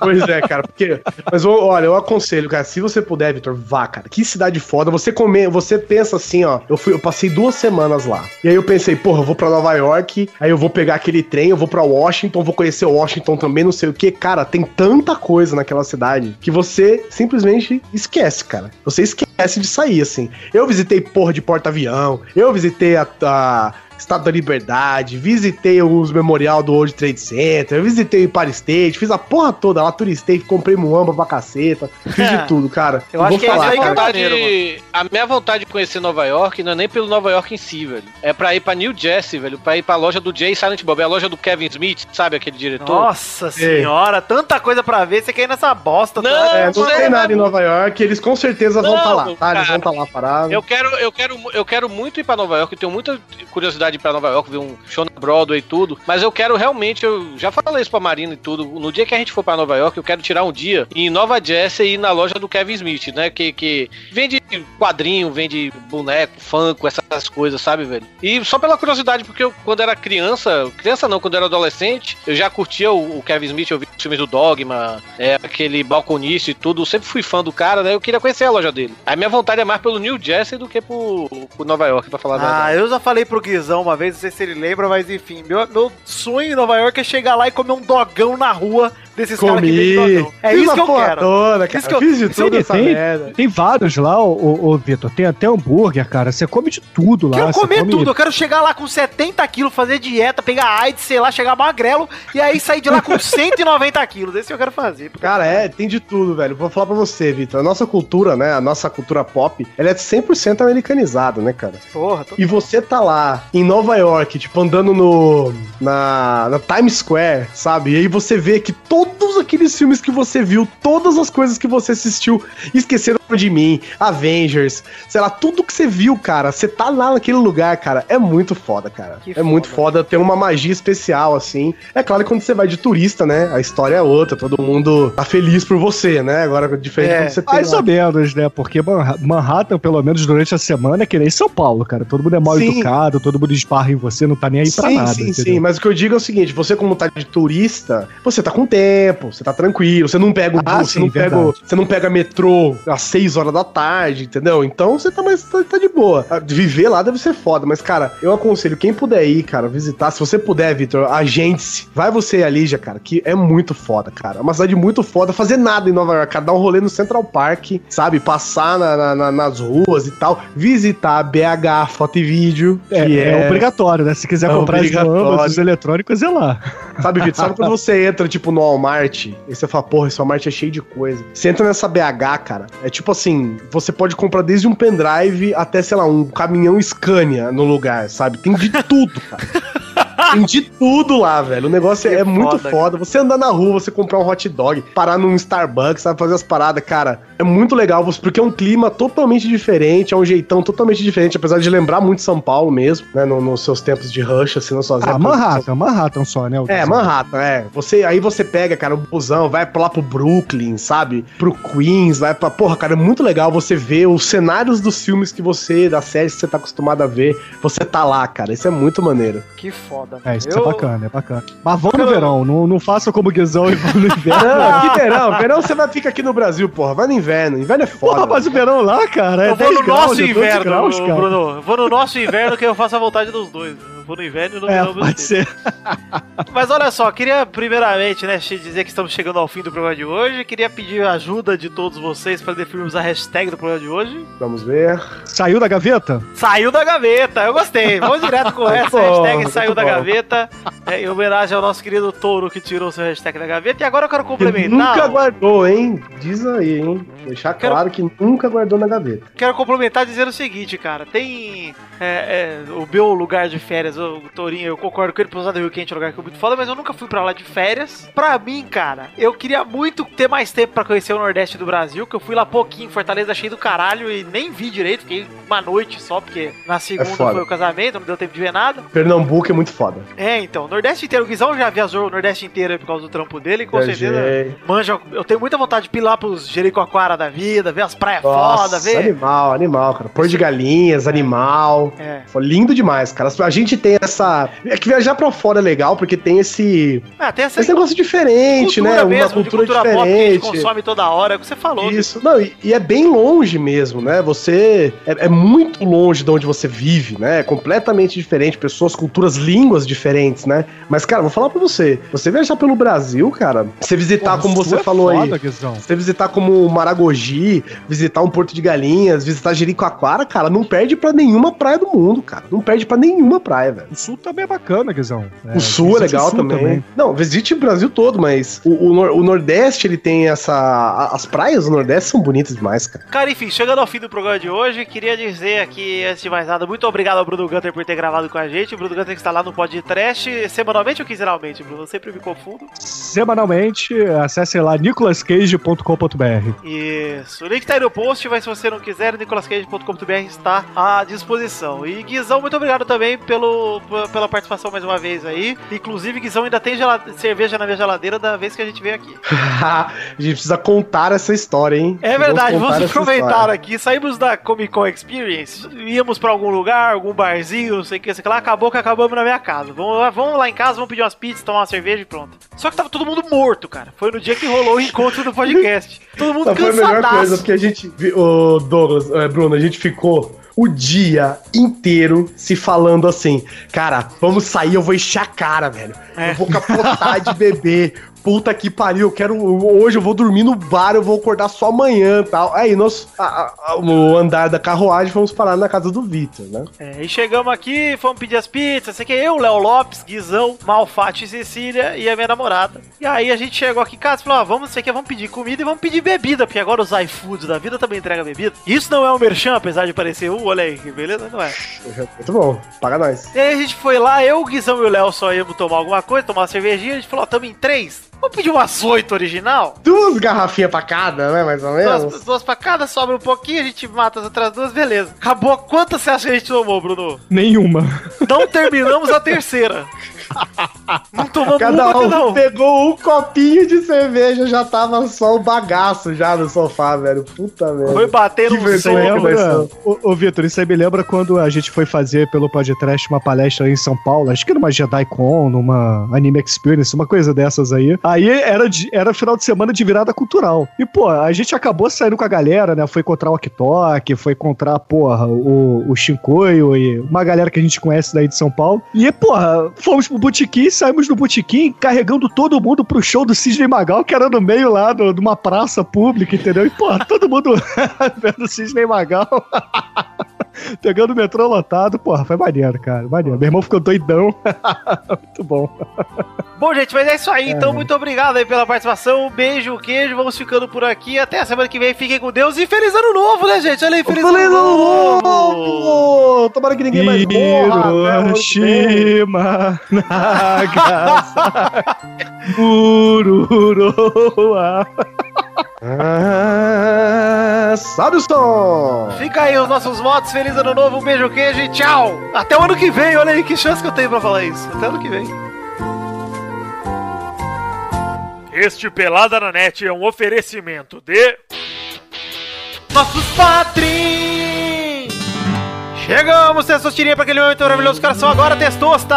Pois é, cara, porque. Mas eu- olha, eu aconselho, cara, se você puder, Vitor, vá, cara. Que cidade foda. Você comer, você pensa assim, ó. Eu, fui, eu passei duas semanas lá. E aí eu pensei, porra, eu vou pra Nova York, aí eu vou pegar aquele trem, eu vou pra Washington, vou conhecer Washington também, não sei o que. Cara, tem tanta coisa naquela cidade que você simplesmente esquece, cara. Você esquece de sair, assim. Eu visitei porra de porta-avião, eu visitei a. a Estátua da Liberdade, visitei os memorial do World Trade Center, visitei o Empire State, fiz a porra toda lá, turistei, comprei muamba pra caceta, fiz de tudo, cara. Eu acho que é a, isso aí minha que é vontade, maneiro, a minha vontade de conhecer Nova York não é nem pelo Nova York em si, velho. É pra ir pra New Jersey, velho. Pra ir pra loja do Jay Silent Bob. É a loja do Kevin Smith, sabe aquele diretor? Nossa senhora, tanta coisa pra ver, você quer ir nessa bosta. Não, tá? É, não tem não, nada em Nova York, eles com certeza vão Não, estar lá, tá? Eles cara. vão estar lá parados. Eu quero, eu quero, eu quero muito ir pra Nova York, eu tenho muita curiosidade ir pra Nova York, ver um show na Broadway e tudo, mas eu quero realmente, eu já falei isso pra Marina e tudo, no dia que a gente for pra Nova York, eu quero tirar um dia em Nova Jersey e ir na loja do Kevin Smith, né, que, que vende quadrinho, vende boneco, funko, essas coisas, sabe, velho? E só pela curiosidade, porque eu, quando era criança, criança não, quando era adolescente, eu já curtia o, o Kevin Smith, eu vi os filmes do Dogma, é, aquele balconista e tudo, eu sempre fui fã do cara, né, eu queria conhecer a loja dele. A minha vontade é mais pelo New Jersey do que pro, pro Nova York, pra falar a verdade. Ah, eu já falei pro Guizão uma vez, não sei se ele lembra, mas enfim, meu, meu sonho em Nova York é chegar lá e comer um dogão na rua desses Comi. caras que. É Fiz isso que eu quero. Toda, cara. Isso que eu- Fiz de tudo essa tem, merda. tem vários lá, ô, ô, ô, Vitor. Tem até hambúrguer, cara. Você come de tudo lá. Quero comer come- tudo, eu quero chegar lá com 70 quilos, fazer dieta, pegar AIDS, sei lá, chegar magrelo e aí sair de lá com 190 quilos. Esse que eu quero fazer. Cara, é, tem de tudo, velho. Vou falar pra você, Vitor. A nossa cultura, né? A nossa cultura pop, ela é 100% americanizada, né, cara? Porra, tô... E você tá lá em Nova York, tipo, andando no. na, na Times Square, sabe? E aí você vê que todos aqueles filmes que você viu, todas as coisas que você assistiu, esqueceram de mim, Avengers, sei lá, tudo que você viu, cara, você tá lá naquele lugar, cara, é muito foda, cara. Que é foda. muito foda, tem uma magia especial, assim. É claro que quando você vai de turista, né? A história é outra, todo mundo tá feliz por você, né? Agora, diferente É, quando você tem. Mais lá- ou menos, né? Porque Manha- Manhattan, pelo menos durante a semana, é que nem São Paulo, cara. Todo mundo é mal Sim. educado, todo mundo esbarra em você, não tá nem aí pra sim, nada. sim, entendeu? sim. Mas o que eu digo é o seguinte: você, como tá de turista, você tá com tempo, você tá tranquilo, você não pega o Ah, bus, você, sim, não pega, você não pega metrô às 6 horas da tarde, entendeu? Então você tá mais tá, tá de boa. Ah, Viver lá deve ser foda, mas, cara, eu aconselho quem puder ir, cara, visitar. Se você puder, Vitor, agente-se. Vai você e a Lígia, cara, que é muito foda, cara. É uma cidade muito foda. Fazer nada em Nova York, cara, dar um rolê no Central Park, sabe? Passar na- na- na- nas ruas e tal. Visitar BH Foto e Vídeo, É, que é obrigatório, né? Se quiser É comprar os eletrônicos, é lá. Sabe, Vitor? Sabe quando você entra, tipo, no Walmart e você fala, porra, esse Walmart é cheio de coisa. Você entra nessa BH, cara, é tipo assim, você pode comprar desde um pendrive até, sei lá, um caminhão Scania no lugar, sabe? Tem de tudo, cara. Tem de tudo lá, velho. O negócio Que é muito foda, foda. Você andar na rua, você comprar um hot dog, parar num Starbucks, sabe? Fazer as paradas, cara. É muito legal, você- porque é um clima totalmente diferente, é um jeitão totalmente diferente, apesar de lembrar muito São Paulo mesmo, né? no- nos seus tempos de rush, assim, nas suas Ah, épocas- Manhattan, Manhattan só, né? o é? Manhattan, é. Você, aí você pega, cara, o busão, vai lá pro Brooklyn, sabe? Pro Queens, vai pra. Porra, cara, é muito legal você ver os cenários dos filmes que você, das séries que você tá acostumado a ver. Você tá lá, cara. Isso é muito maneiro. Que foda. É, isso Eu- é bacana, é bacana. Mas vão quero- no verão, não, não faça como o Guizão e vão no inverno. Não, que verão. Verão você vai ficar aqui no Brasil, porra. Vai no inverno. Inverno é foda. Porra, mas o verão lá, cara, é Eu vou 10 no graus, nosso é 12 inverno, graus, cara. Bruno. Eu vou no nosso inverno que eu faço a vontade dos dois. Vou no inverno e no É, verão. pode ser. Mas olha só, queria primeiramente, né, te dizer que estamos chegando ao fim do programa de hoje. Queria pedir a ajuda de todos vocês para definirmos a hashtag do programa de hoje. Vamos ver. Saiu da gaveta? Saiu da gaveta, eu gostei. Vamos direto com essa bom, hashtag saiu da bom. gaveta. é, em homenagem ao nosso querido touro que tirou seu hashtag da gaveta. E agora eu quero Que complementar. nunca guardou, hein? Diz aí, hein? Deixar Quero- claro que nunca guardou na gaveta. Quero complementar dizendo o seguinte, cara. Tem é, é, o meu lugar de férias, o Tourinho, eu concordo com ele, Pousada Rio Quente é um lugar que é muito foda, mas eu nunca fui pra lá de férias. Pra mim, cara, eu queria muito ter mais tempo pra conhecer o Nordeste do Brasil, que eu fui lá pouquinho, Fortaleza cheio do caralho e nem vi direito, fiquei uma noite só, porque na segunda foda. foi o casamento, não deu tempo de ver nada. Pernambuco é muito foda. É, então, Nordeste inteiro, o Guizão já viajou o Nordeste inteiro por causa do trampo dele, e com certeza Viajei. manja. Eu tenho muita vontade de pilar pros Jericoacoara da vida, ver as praias Nossa, foda, ver. animal, animal, cara. Pôr de galinhas, animal. É. Foi lindo demais, cara. A gente tem essa. É que viajar pra fora é legal, porque tem esse. Ah, tem essa Esse negócio diferente, cultura né? Uma mesmo, cultura, de cultura pop que a gente diferente. consome toda hora, é o que você falou. Isso. Não, e, e é bem longe mesmo, né? Você. É, é muito longe de onde você vive, né? É completamente diferente. Pessoas, culturas, línguas diferentes, né? Mas, cara, vou falar pra você. Você viajar pelo Brasil, cara, você visitar, Porra, como você é falou aí. foda, Guizão. Você visitar como Maragogi, visitar um Porto de Galinhas, visitar Jericoacoara, cara, não perde pra nenhuma praia do mundo, cara. Não perde pra nenhuma praia, velho. O Sul também é bacana, Guizão. O Sul é legal Sul também. Não, visite o Brasil todo, mas o, o o Nordeste, ele tem essa... As praias do Nordeste são bonitas demais, cara. Cara, enfim, chegando ao fim do programa de hoje, queria dizer aqui, antes de mais nada, muito obrigado ao Bruno Gunter por ter gravado com a gente. O Bruno Gunter que está lá no podcast, semanalmente ou quinzenalmente, Bruno? Eu sempre me confundo. Semanalmente, acesse lá nicolascage.com.br. Isso. O link tá aí no post, mas se você não quiser, nicolascage.com.br está à disposição. E Guizão, muito obrigado também pelo, pela participação mais uma vez aí. Inclusive, Guizão ainda tem cerveja na minha geladeira da vez que a gente veio aqui. a gente precisa contar essa história, hein? É verdade, vamos essa aproveitar história. aqui. Saímos da Comic Con Experience, íamos pra algum lugar, algum barzinho, não sei o que, sei lá, acabou que acabamos na minha casa. Vamos lá, vamos lá em casa, vamos pedir umas pizzas, tomar uma cerveja e pronto. Só que tava todo mundo morto, cara. Foi no dia que rolou o encontro do podcast. Todo mundo Não, foi a melhor coisa, porque a gente. Ô, Douglas, é, Bruno, a gente ficou o dia inteiro se falando assim, cara, vamos sair, eu vou encher a cara, velho. É. Eu vou capotar de beber. Puta que pariu, eu quero. Hoje eu vou dormir no bar, eu vou acordar só amanhã e tal. Aí nós, a, a, o andar da carruagem, fomos parar na casa do Vitor, né? É, e chegamos aqui, fomos pedir as pizzas, sei que eu, Léo Lopes, Guizão, Malfate e Cecília e a minha namorada. E aí a gente chegou aqui em casa e falou: ó, vamos, sei que vamos pedir comida e vamos pedir bebida, porque agora os iFoods da vida também entregam bebida. Isso não é um merchan, apesar de parecer, uh, olha aí, que beleza, não é. Muito bom, paga nós. E aí a gente foi lá, eu, o Guizão e o Léo só íamos tomar alguma coisa, tomar uma cervejinha, a gente falou, ó, tamo em três. Vamos pedir umas oito original? Duas garrafinhas pra cada, né? Mais ou menos. Duas, duas pra cada, sobra um pouquinho, a gente mata as outras duas, beleza. Acabou. Quantas você acha que a gente tomou, Bruno? Nenhuma. Não terminamos a terceira. Não tomamos Cada uma, um não. pegou um copinho de cerveja, já tava só o bagaço já no sofá, velho. Puta merda. Foi bater no Lembra, somos. ô, ô Vitor, isso aí me lembra quando a gente foi fazer pelo podcast uma palestra aí em São Paulo, acho que numa JediCon, numa Anime Experience, uma coisa dessas aí. Aí era, de- era final de semana de virada cultural. E, pô, a gente acabou saindo com a galera, né? Foi encontrar o Oktok, foi encontrar, porra, o, o Shinkoio e uma galera que a gente conhece daí de São Paulo. E, porra, fomos pro botequim, saímos do botequim carregando todo mundo pro show do Cisne Magal, que era no meio lá de uma praça pública, entendeu? E, porra, todo mundo vendo o Cisne Magal. Pegando o metrô lotado, porra, foi maneiro, cara. Maneiro. Meu irmão ficou doidão. Muito bom. Bom, gente, mas é isso aí. Então, muito obrigado aí pela participação. Um beijo, queijo. Vamos ficando por aqui. Até a semana que vem. Fiquem com Deus. E feliz ano novo, né, gente? Olha aí, feliz, Feliz ano ano novo. novo! Tomara que ninguém mais morra. Hiroshima, Nagasaki, Mururoa. Ah, sabe o som! Fica aí os nossos votos. Feliz ano novo. Um beijo, queijo e tchau. Até o ano que vem. Olha aí que chance que eu tenho pra falar isso. Até o ano que vem. Este Pelada na Net é um oferecimento de. Nossos padrinhos! Chegamos, Testosterinha, para aquele momento maravilhoso. Os caras são agora Testosta!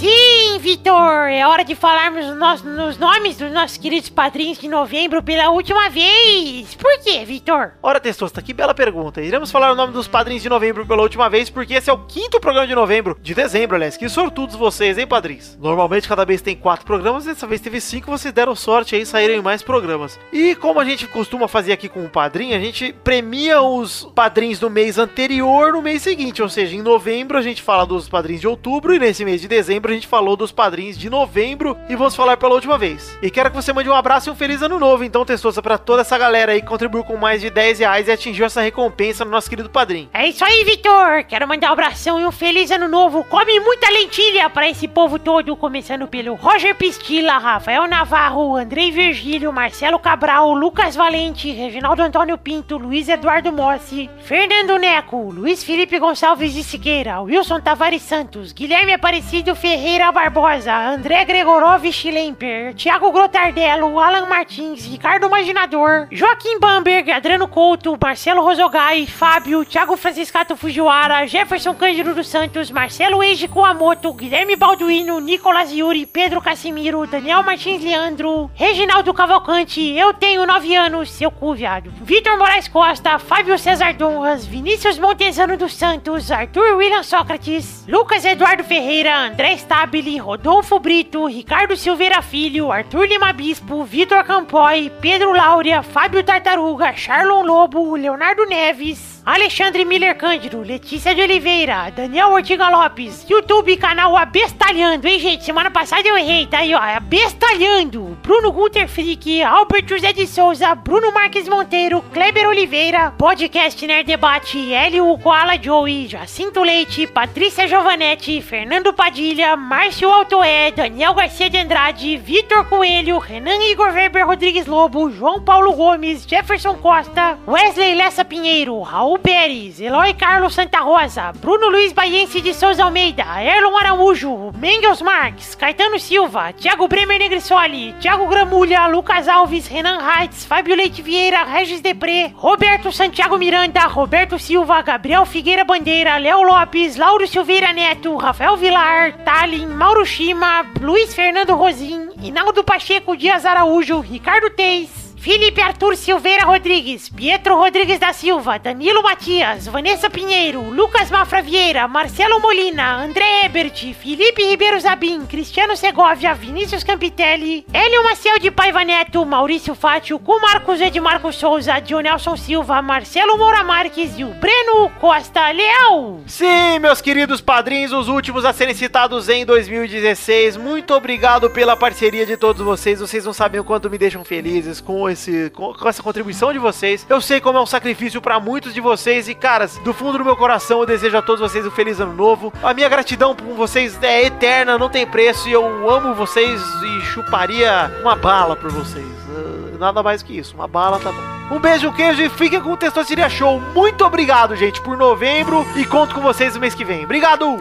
Sim, Vitor, é hora de falarmos nos, nos nomes dos nossos queridos padrinhos de novembro pela última vez. Por quê, Vitor? Ora, Testosta, que bela pergunta. Iremos falar o nome dos padrinhos de novembro pela última vez, porque esse é o quinto programa de novembro. De dezembro, aliás. Que sortudos vocês, hein, padrinhos? Normalmente cada vez tem quatro programas, dessa vez teve cinco, vocês deram sorte aí, saíram em mais programas. E como a gente costuma fazer aqui com o padrinho, a gente premia os padrinhos do mês anterior no mês seguinte. Ou seja, em novembro a gente fala dos padrinhos de outubro, e nesse mês de dezembro a gente falou dos padrinhos de novembro, e vamos falar pela última vez. E quero que você mande um abraço e um feliz ano novo, então, Testosta, pra toda essa galera aí que contribuiu com mais de 10 reais e atingiu essa recompensa no nosso querido padrinho. É isso aí, Vitor. Quero mandar um abração e um feliz ano novo. Come muita lentilha pra esse povo todo, começando pelo Roger Pistila, Rafael Navarro, Andrei Virgílio, Marcelo Cabral, Lucas Valente, Reginaldo Antônio Pinto, Luiz Eduardo Mossi, Fernando Neco, Luiz Felipe Gonçalves de Siqueira, Wilson Tavares Santos, Guilherme Aparecido Ferreira Barbosa, André Gregorovich Lemper, Thiago Grotardello, Alan Martins, Ricardo Imaginador, Joaquim Bamberg, Adriano Couto, Marcelo Rosogai, Fábio, Thiago Franciscato Fujiwara, Jefferson Cândido dos Santos, Marcelo Eiji Kuamoto, Guilherme Balduino, Nicolas Yuri, Pedro Casimiro, Daniel Martins Leandro, Reginaldo Cavalcante, eu tenho nove anos, seu cu, viado. Vitor Moraes Costa, Fábio César Donras, Vinícius Montezano dos Santos, Arthur William Sócrates, Lucas Eduardo Ferreira, André Stabile, Rodolfo Brito, Ricardo Silveira Filho, Arthur Lima Bispo, Vitor Campoy, Pedro Laura, Fábio Tartaruga, Charlon Lobo, Leonardo Neves, Alexandre Miller Cândido, Letícia de Oliveira, Daniel Ortiga Lopes, YouTube canal Abestalhando, hein, gente? Semana passada eu errei, tá aí, ó. Abestalhando. Bruno Gunter Frick, Albert José de Souza, Bruno Marques Monteiro, Kleber Oliveira, Podcast Nerd Debate, Hélio Koala Joey, Jacinto Leite, Patrícia Giovanetti, Fernando Padilha, Márcio Altoé, Daniel Garcia de Andrade, Vitor Coelho, Renan Igor Weber Rodrigues Lobo, João Paulo Gomes, Jefferson Costa, Wesley Lessa Pinheiro, Raul Pérez, Eloy Carlos Santa Rosa, Bruno Luiz Baiense de Souza Almeida, Erlon Araújo, Mengels Marques, Caetano Silva, Thiago Bremer Negrissoli, Thiago Gramulha, Lucas Alves, Renan Reitz, Fábio Leite Vieira, Regis Depré, Roberto Santiago Miranda, Roberto Silva, Gabriel Figueira Bandeira, Léo Lopes, Lauro Silveira Neto, Rafael Vilar, Talin, Mauro Shima, Luiz Fernando Rosim, Hinaldo Pacheco Dias Araújo, Ricardo Teis, Felipe Arthur Silveira Rodrigues, Pietro Rodrigues da Silva, Danilo Matias, Vanessa Pinheiro, Lucas Mafra Vieira, Marcelo Molina, André Ebert, Felipe Ribeiro Zabim, Cristiano Segovia, Vinícius Campitelli, Hélio Maciel de Paiva Neto, Maurício Fátio, com Marcos Edmarco Souza, Dionelson Silva, Marcelo Moura Marques e o Breno Costa Leal. Sim, meus queridos padrinhos, os últimos a serem citados em 2016. Muito obrigado pela parceria de todos vocês. Vocês não sabem o quanto me deixam felizes com, esse, com, essa contribuição de vocês. Eu sei como é um sacrifício para muitos de vocês e, caras, do fundo do meu coração eu desejo a todos vocês um feliz ano novo. A minha gratidão por vocês é eterna, não tem preço e eu amo vocês e chuparia uma bala por vocês. Uh, nada mais que isso, uma bala tá bom. Um beijo, um queijo e fiquem com o Testosteria Show. Muito obrigado, gente, por novembro e conto com vocês no mês que vem. Obrigado!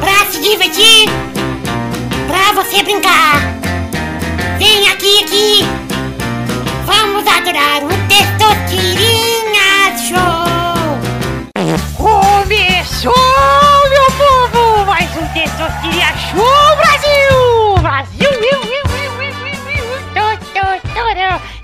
Pra se divertir, pra você brincar. Vem aqui, aqui. Vamos adorar o Testosterinha Show. Começou, meu povo, mais um Testosterinha Show Brasil. Brasil,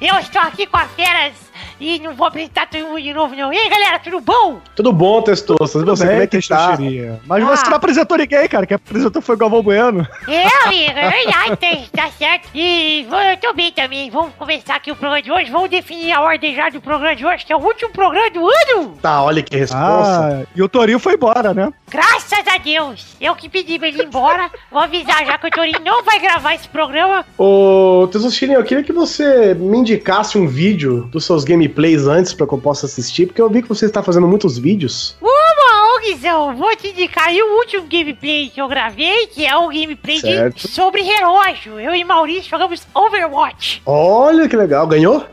eu, eu, estou aqui com as feras e não vou apresentar todo mundo de novo, não. E aí, galera, tudo bom? Tudo bom, Testosta? E você, como é que tá? Testosterinha? Mas Ah. você não apresentou ninguém, cara. Quem apresentou foi o Galvão Bueno. É, amigo, é verdade, tá, certo. E vou- eu tô bem também. Vamos começar aqui o programa de hoje. Vamos definir a ordem já do programa de hoje, que é o último programa do ano. Tá, olha que responsa. Ah, e o Torinho foi embora, né? Graças a Deus. Eu que pedi pra ele ir embora. Vou avisar já que o Torinho não vai gravar esse programa. Ô, Testostirinha, eu queria que você me indicasse um vídeo dos seus gameplays antes pra que eu possa assistir, porque eu vi que você está fazendo muitos vídeos. Uma, ô Guizão, vou te indicar aí o último gameplay que eu gravei, que é o gameplay de, sobre relógio. Eu e Maurício jogamos Overwatch. Olha que legal, ganhou?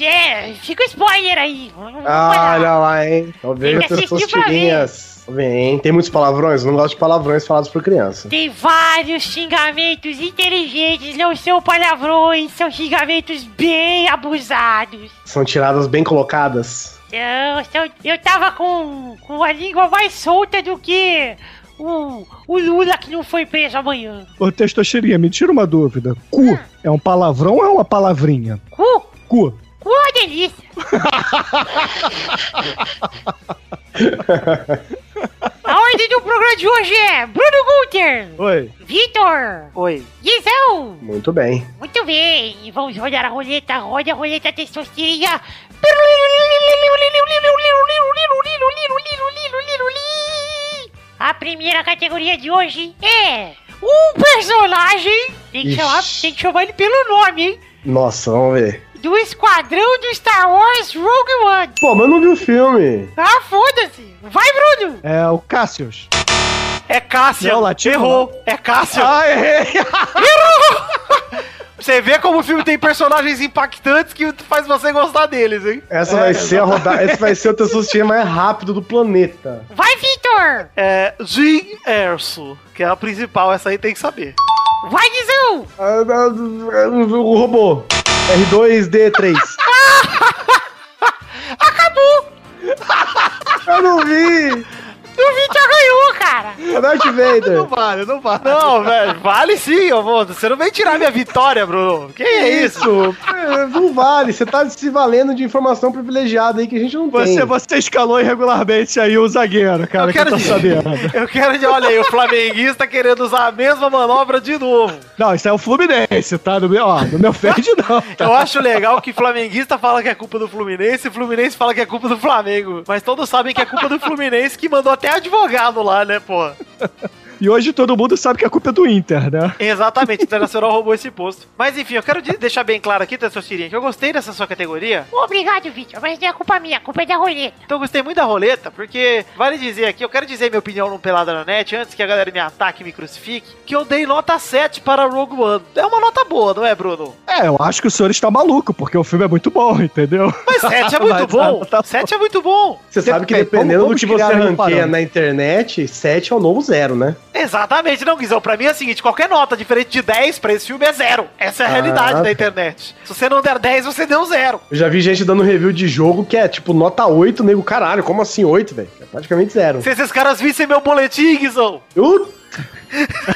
É, fica o spoiler aí. Ah, olha lá, hein? Que assistir pra Testostirinhas. Vem, tem muitos palavrões? Eu não gosto de palavrões falados por criança. Tem vários xingamentos inteligentes, não são palavrões, são xingamentos bem abusados. São tiradas bem colocadas. Eu, sou- eu tava com, com a língua mais solta do que o, o Lula que não foi preso amanhã. Ô, Testosterinha, me tira uma dúvida. Cu é um palavrão ou é uma palavrinha? Cu, Cu. cu é uma delícia. Ordem do programa de hoje é Bruno Gunter, Oi. Vitor, Oi. Guizão. Muito bem. Muito bem, vamos rodar a roleta, roda a roleta testosterona. A primeira categoria de hoje é um personagem. Tem que, chamar, tem que chamar ele pelo nome, hein? Nossa, vamos ver. Do esquadrão do Star Wars Rogue One. Pô, mas eu não vi o filme. Ah, foda-se. Vai, Bruno. É o Cassius. É Cássio. Não, latino, Errou. É Cássio. Ah, errei. Você vê como o filme tem personagens impactantes que faz você gostar deles, hein? Essa É, vai ser a rodada. Esse vai ser o Testostirinha mais rápido do planeta. Vai, Vitor. É Jean Erso, que é a principal, essa aí tem que saber. Vai, Guizão. O robô. R2D3. Acabou. Eu não vi! O Vitor ganhou, cara. É Darth Vader. Não vale, não vale. Não, velho, vale sim, eu vou. Você não vem tirar minha vitória, Bruno. Que é isso? Isso! É, Não vale, você tá se valendo de informação privilegiada aí que a gente não Você, tem. você escalou irregularmente aí o zagueiro, cara, Eu que eu quero tô dizer- sabendo. Eu quero de, olha aí, o flamenguista querendo usar a mesma manobra de novo. Não, isso é o Fluminense, tá? No meu, ó, não me ofende não. tá? Eu acho legal que flamenguista fala que é culpa do Fluminense e Fluminense fala que é culpa do Flamengo. Mas todos sabem que é culpa do Fluminense que mandou até advogado lá, né, pô? E hoje todo mundo sabe que a culpa é do Inter, né? Exatamente, o Internacional roubou esse posto. Mas enfim, eu quero de- deixar bem claro aqui, Testostirinha, que eu gostei dessa sua categoria. Obrigado, Vitor, mas não é culpa minha, a culpa é da roleta. Então eu gostei muito da roleta, porque vale dizer aqui, eu quero dizer minha opinião no Pelada na Net, antes que a galera me ataque e me crucifique, que eu dei nota 7 para Rogue One. É uma nota boa, não é, Bruno? É, eu acho que o senhor está maluco, porque o filme é muito bom, entendeu? Mas 7 é muito Mas, bom. tá bom. 7 é muito bom. Você sabe que Depende, dependendo vamos- do que você ranqueia na internet, 7 é o novo zero, né? Exatamente, não, Guizão. Pra mim é o seguinte: qualquer nota diferente de 10 pra esse filme é zero. Essa é a Ah, realidade tá. da internet. Se você não der 10, você deu zero. Eu já vi gente dando review de jogo que é tipo nota 8, nego, caralho, como assim 8, velho? É praticamente zero. Se esses caras vissem meu boletim, Guizão. Eu,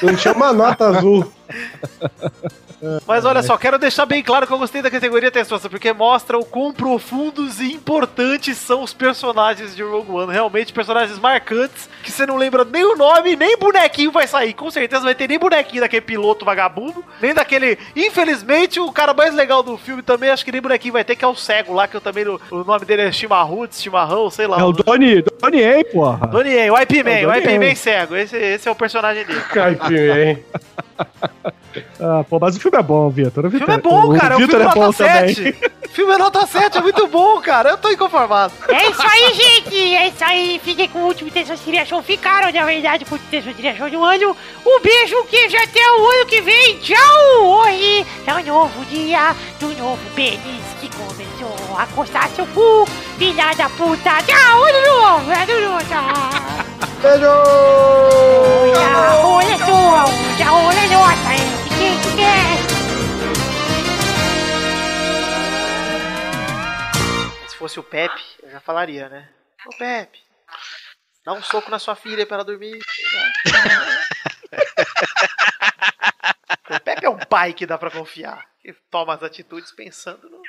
Não tinha uma nota azul. Mas olha só, quero deixar bem claro que eu gostei da categoria Testosta, porque mostra o quão profundos e importantes são os personagens de Rogue One. Realmente, personagens marcantes, que você não lembra nem o nome, nem bonequinho vai sair. Com certeza vai ter nem bonequinho daquele piloto vagabundo, nem daquele. Infelizmente, o cara mais legal do filme também, acho que nem bonequinho vai ter, que é o cego lá, que eu também. O nome dele é Chimarruts, Chimarrão, sei lá. É o Donnie, Donnie Yen, porra. Donnie Yen, o IP É Man, o o IP Donnie Man cego. Esse, esse é o personagem dele. Caipira, hein? Ah, pô, mas o filme é bom, Vitor. O filme é bom, cara. O filme Vitor é é bom nota também. 7. O filme é nota 7, é muito bom, cara. Eu tô inconformado. É isso aí, gente! É isso aí! Fiquem com o último Terça-feira Show. Ficaram, na verdade, com o Terça-feira Show do ano. Um beijo, queijo, até o ano que vem. Tchau! Hoje é um novo dia do novo pênis que começou a coçar seu cu. Filha da puta! Tchau! Novo! Ano novo! Tchau! Beijo! Olha, olha sua! Olha, olha nossa! hein? Que? Se fosse o Pepe, eu já falaria, né? Ô Pepe, dá um soco na sua filha pra ela dormir. o Pepe é um pai que dá pra confiar. Que toma as atitudes pensando no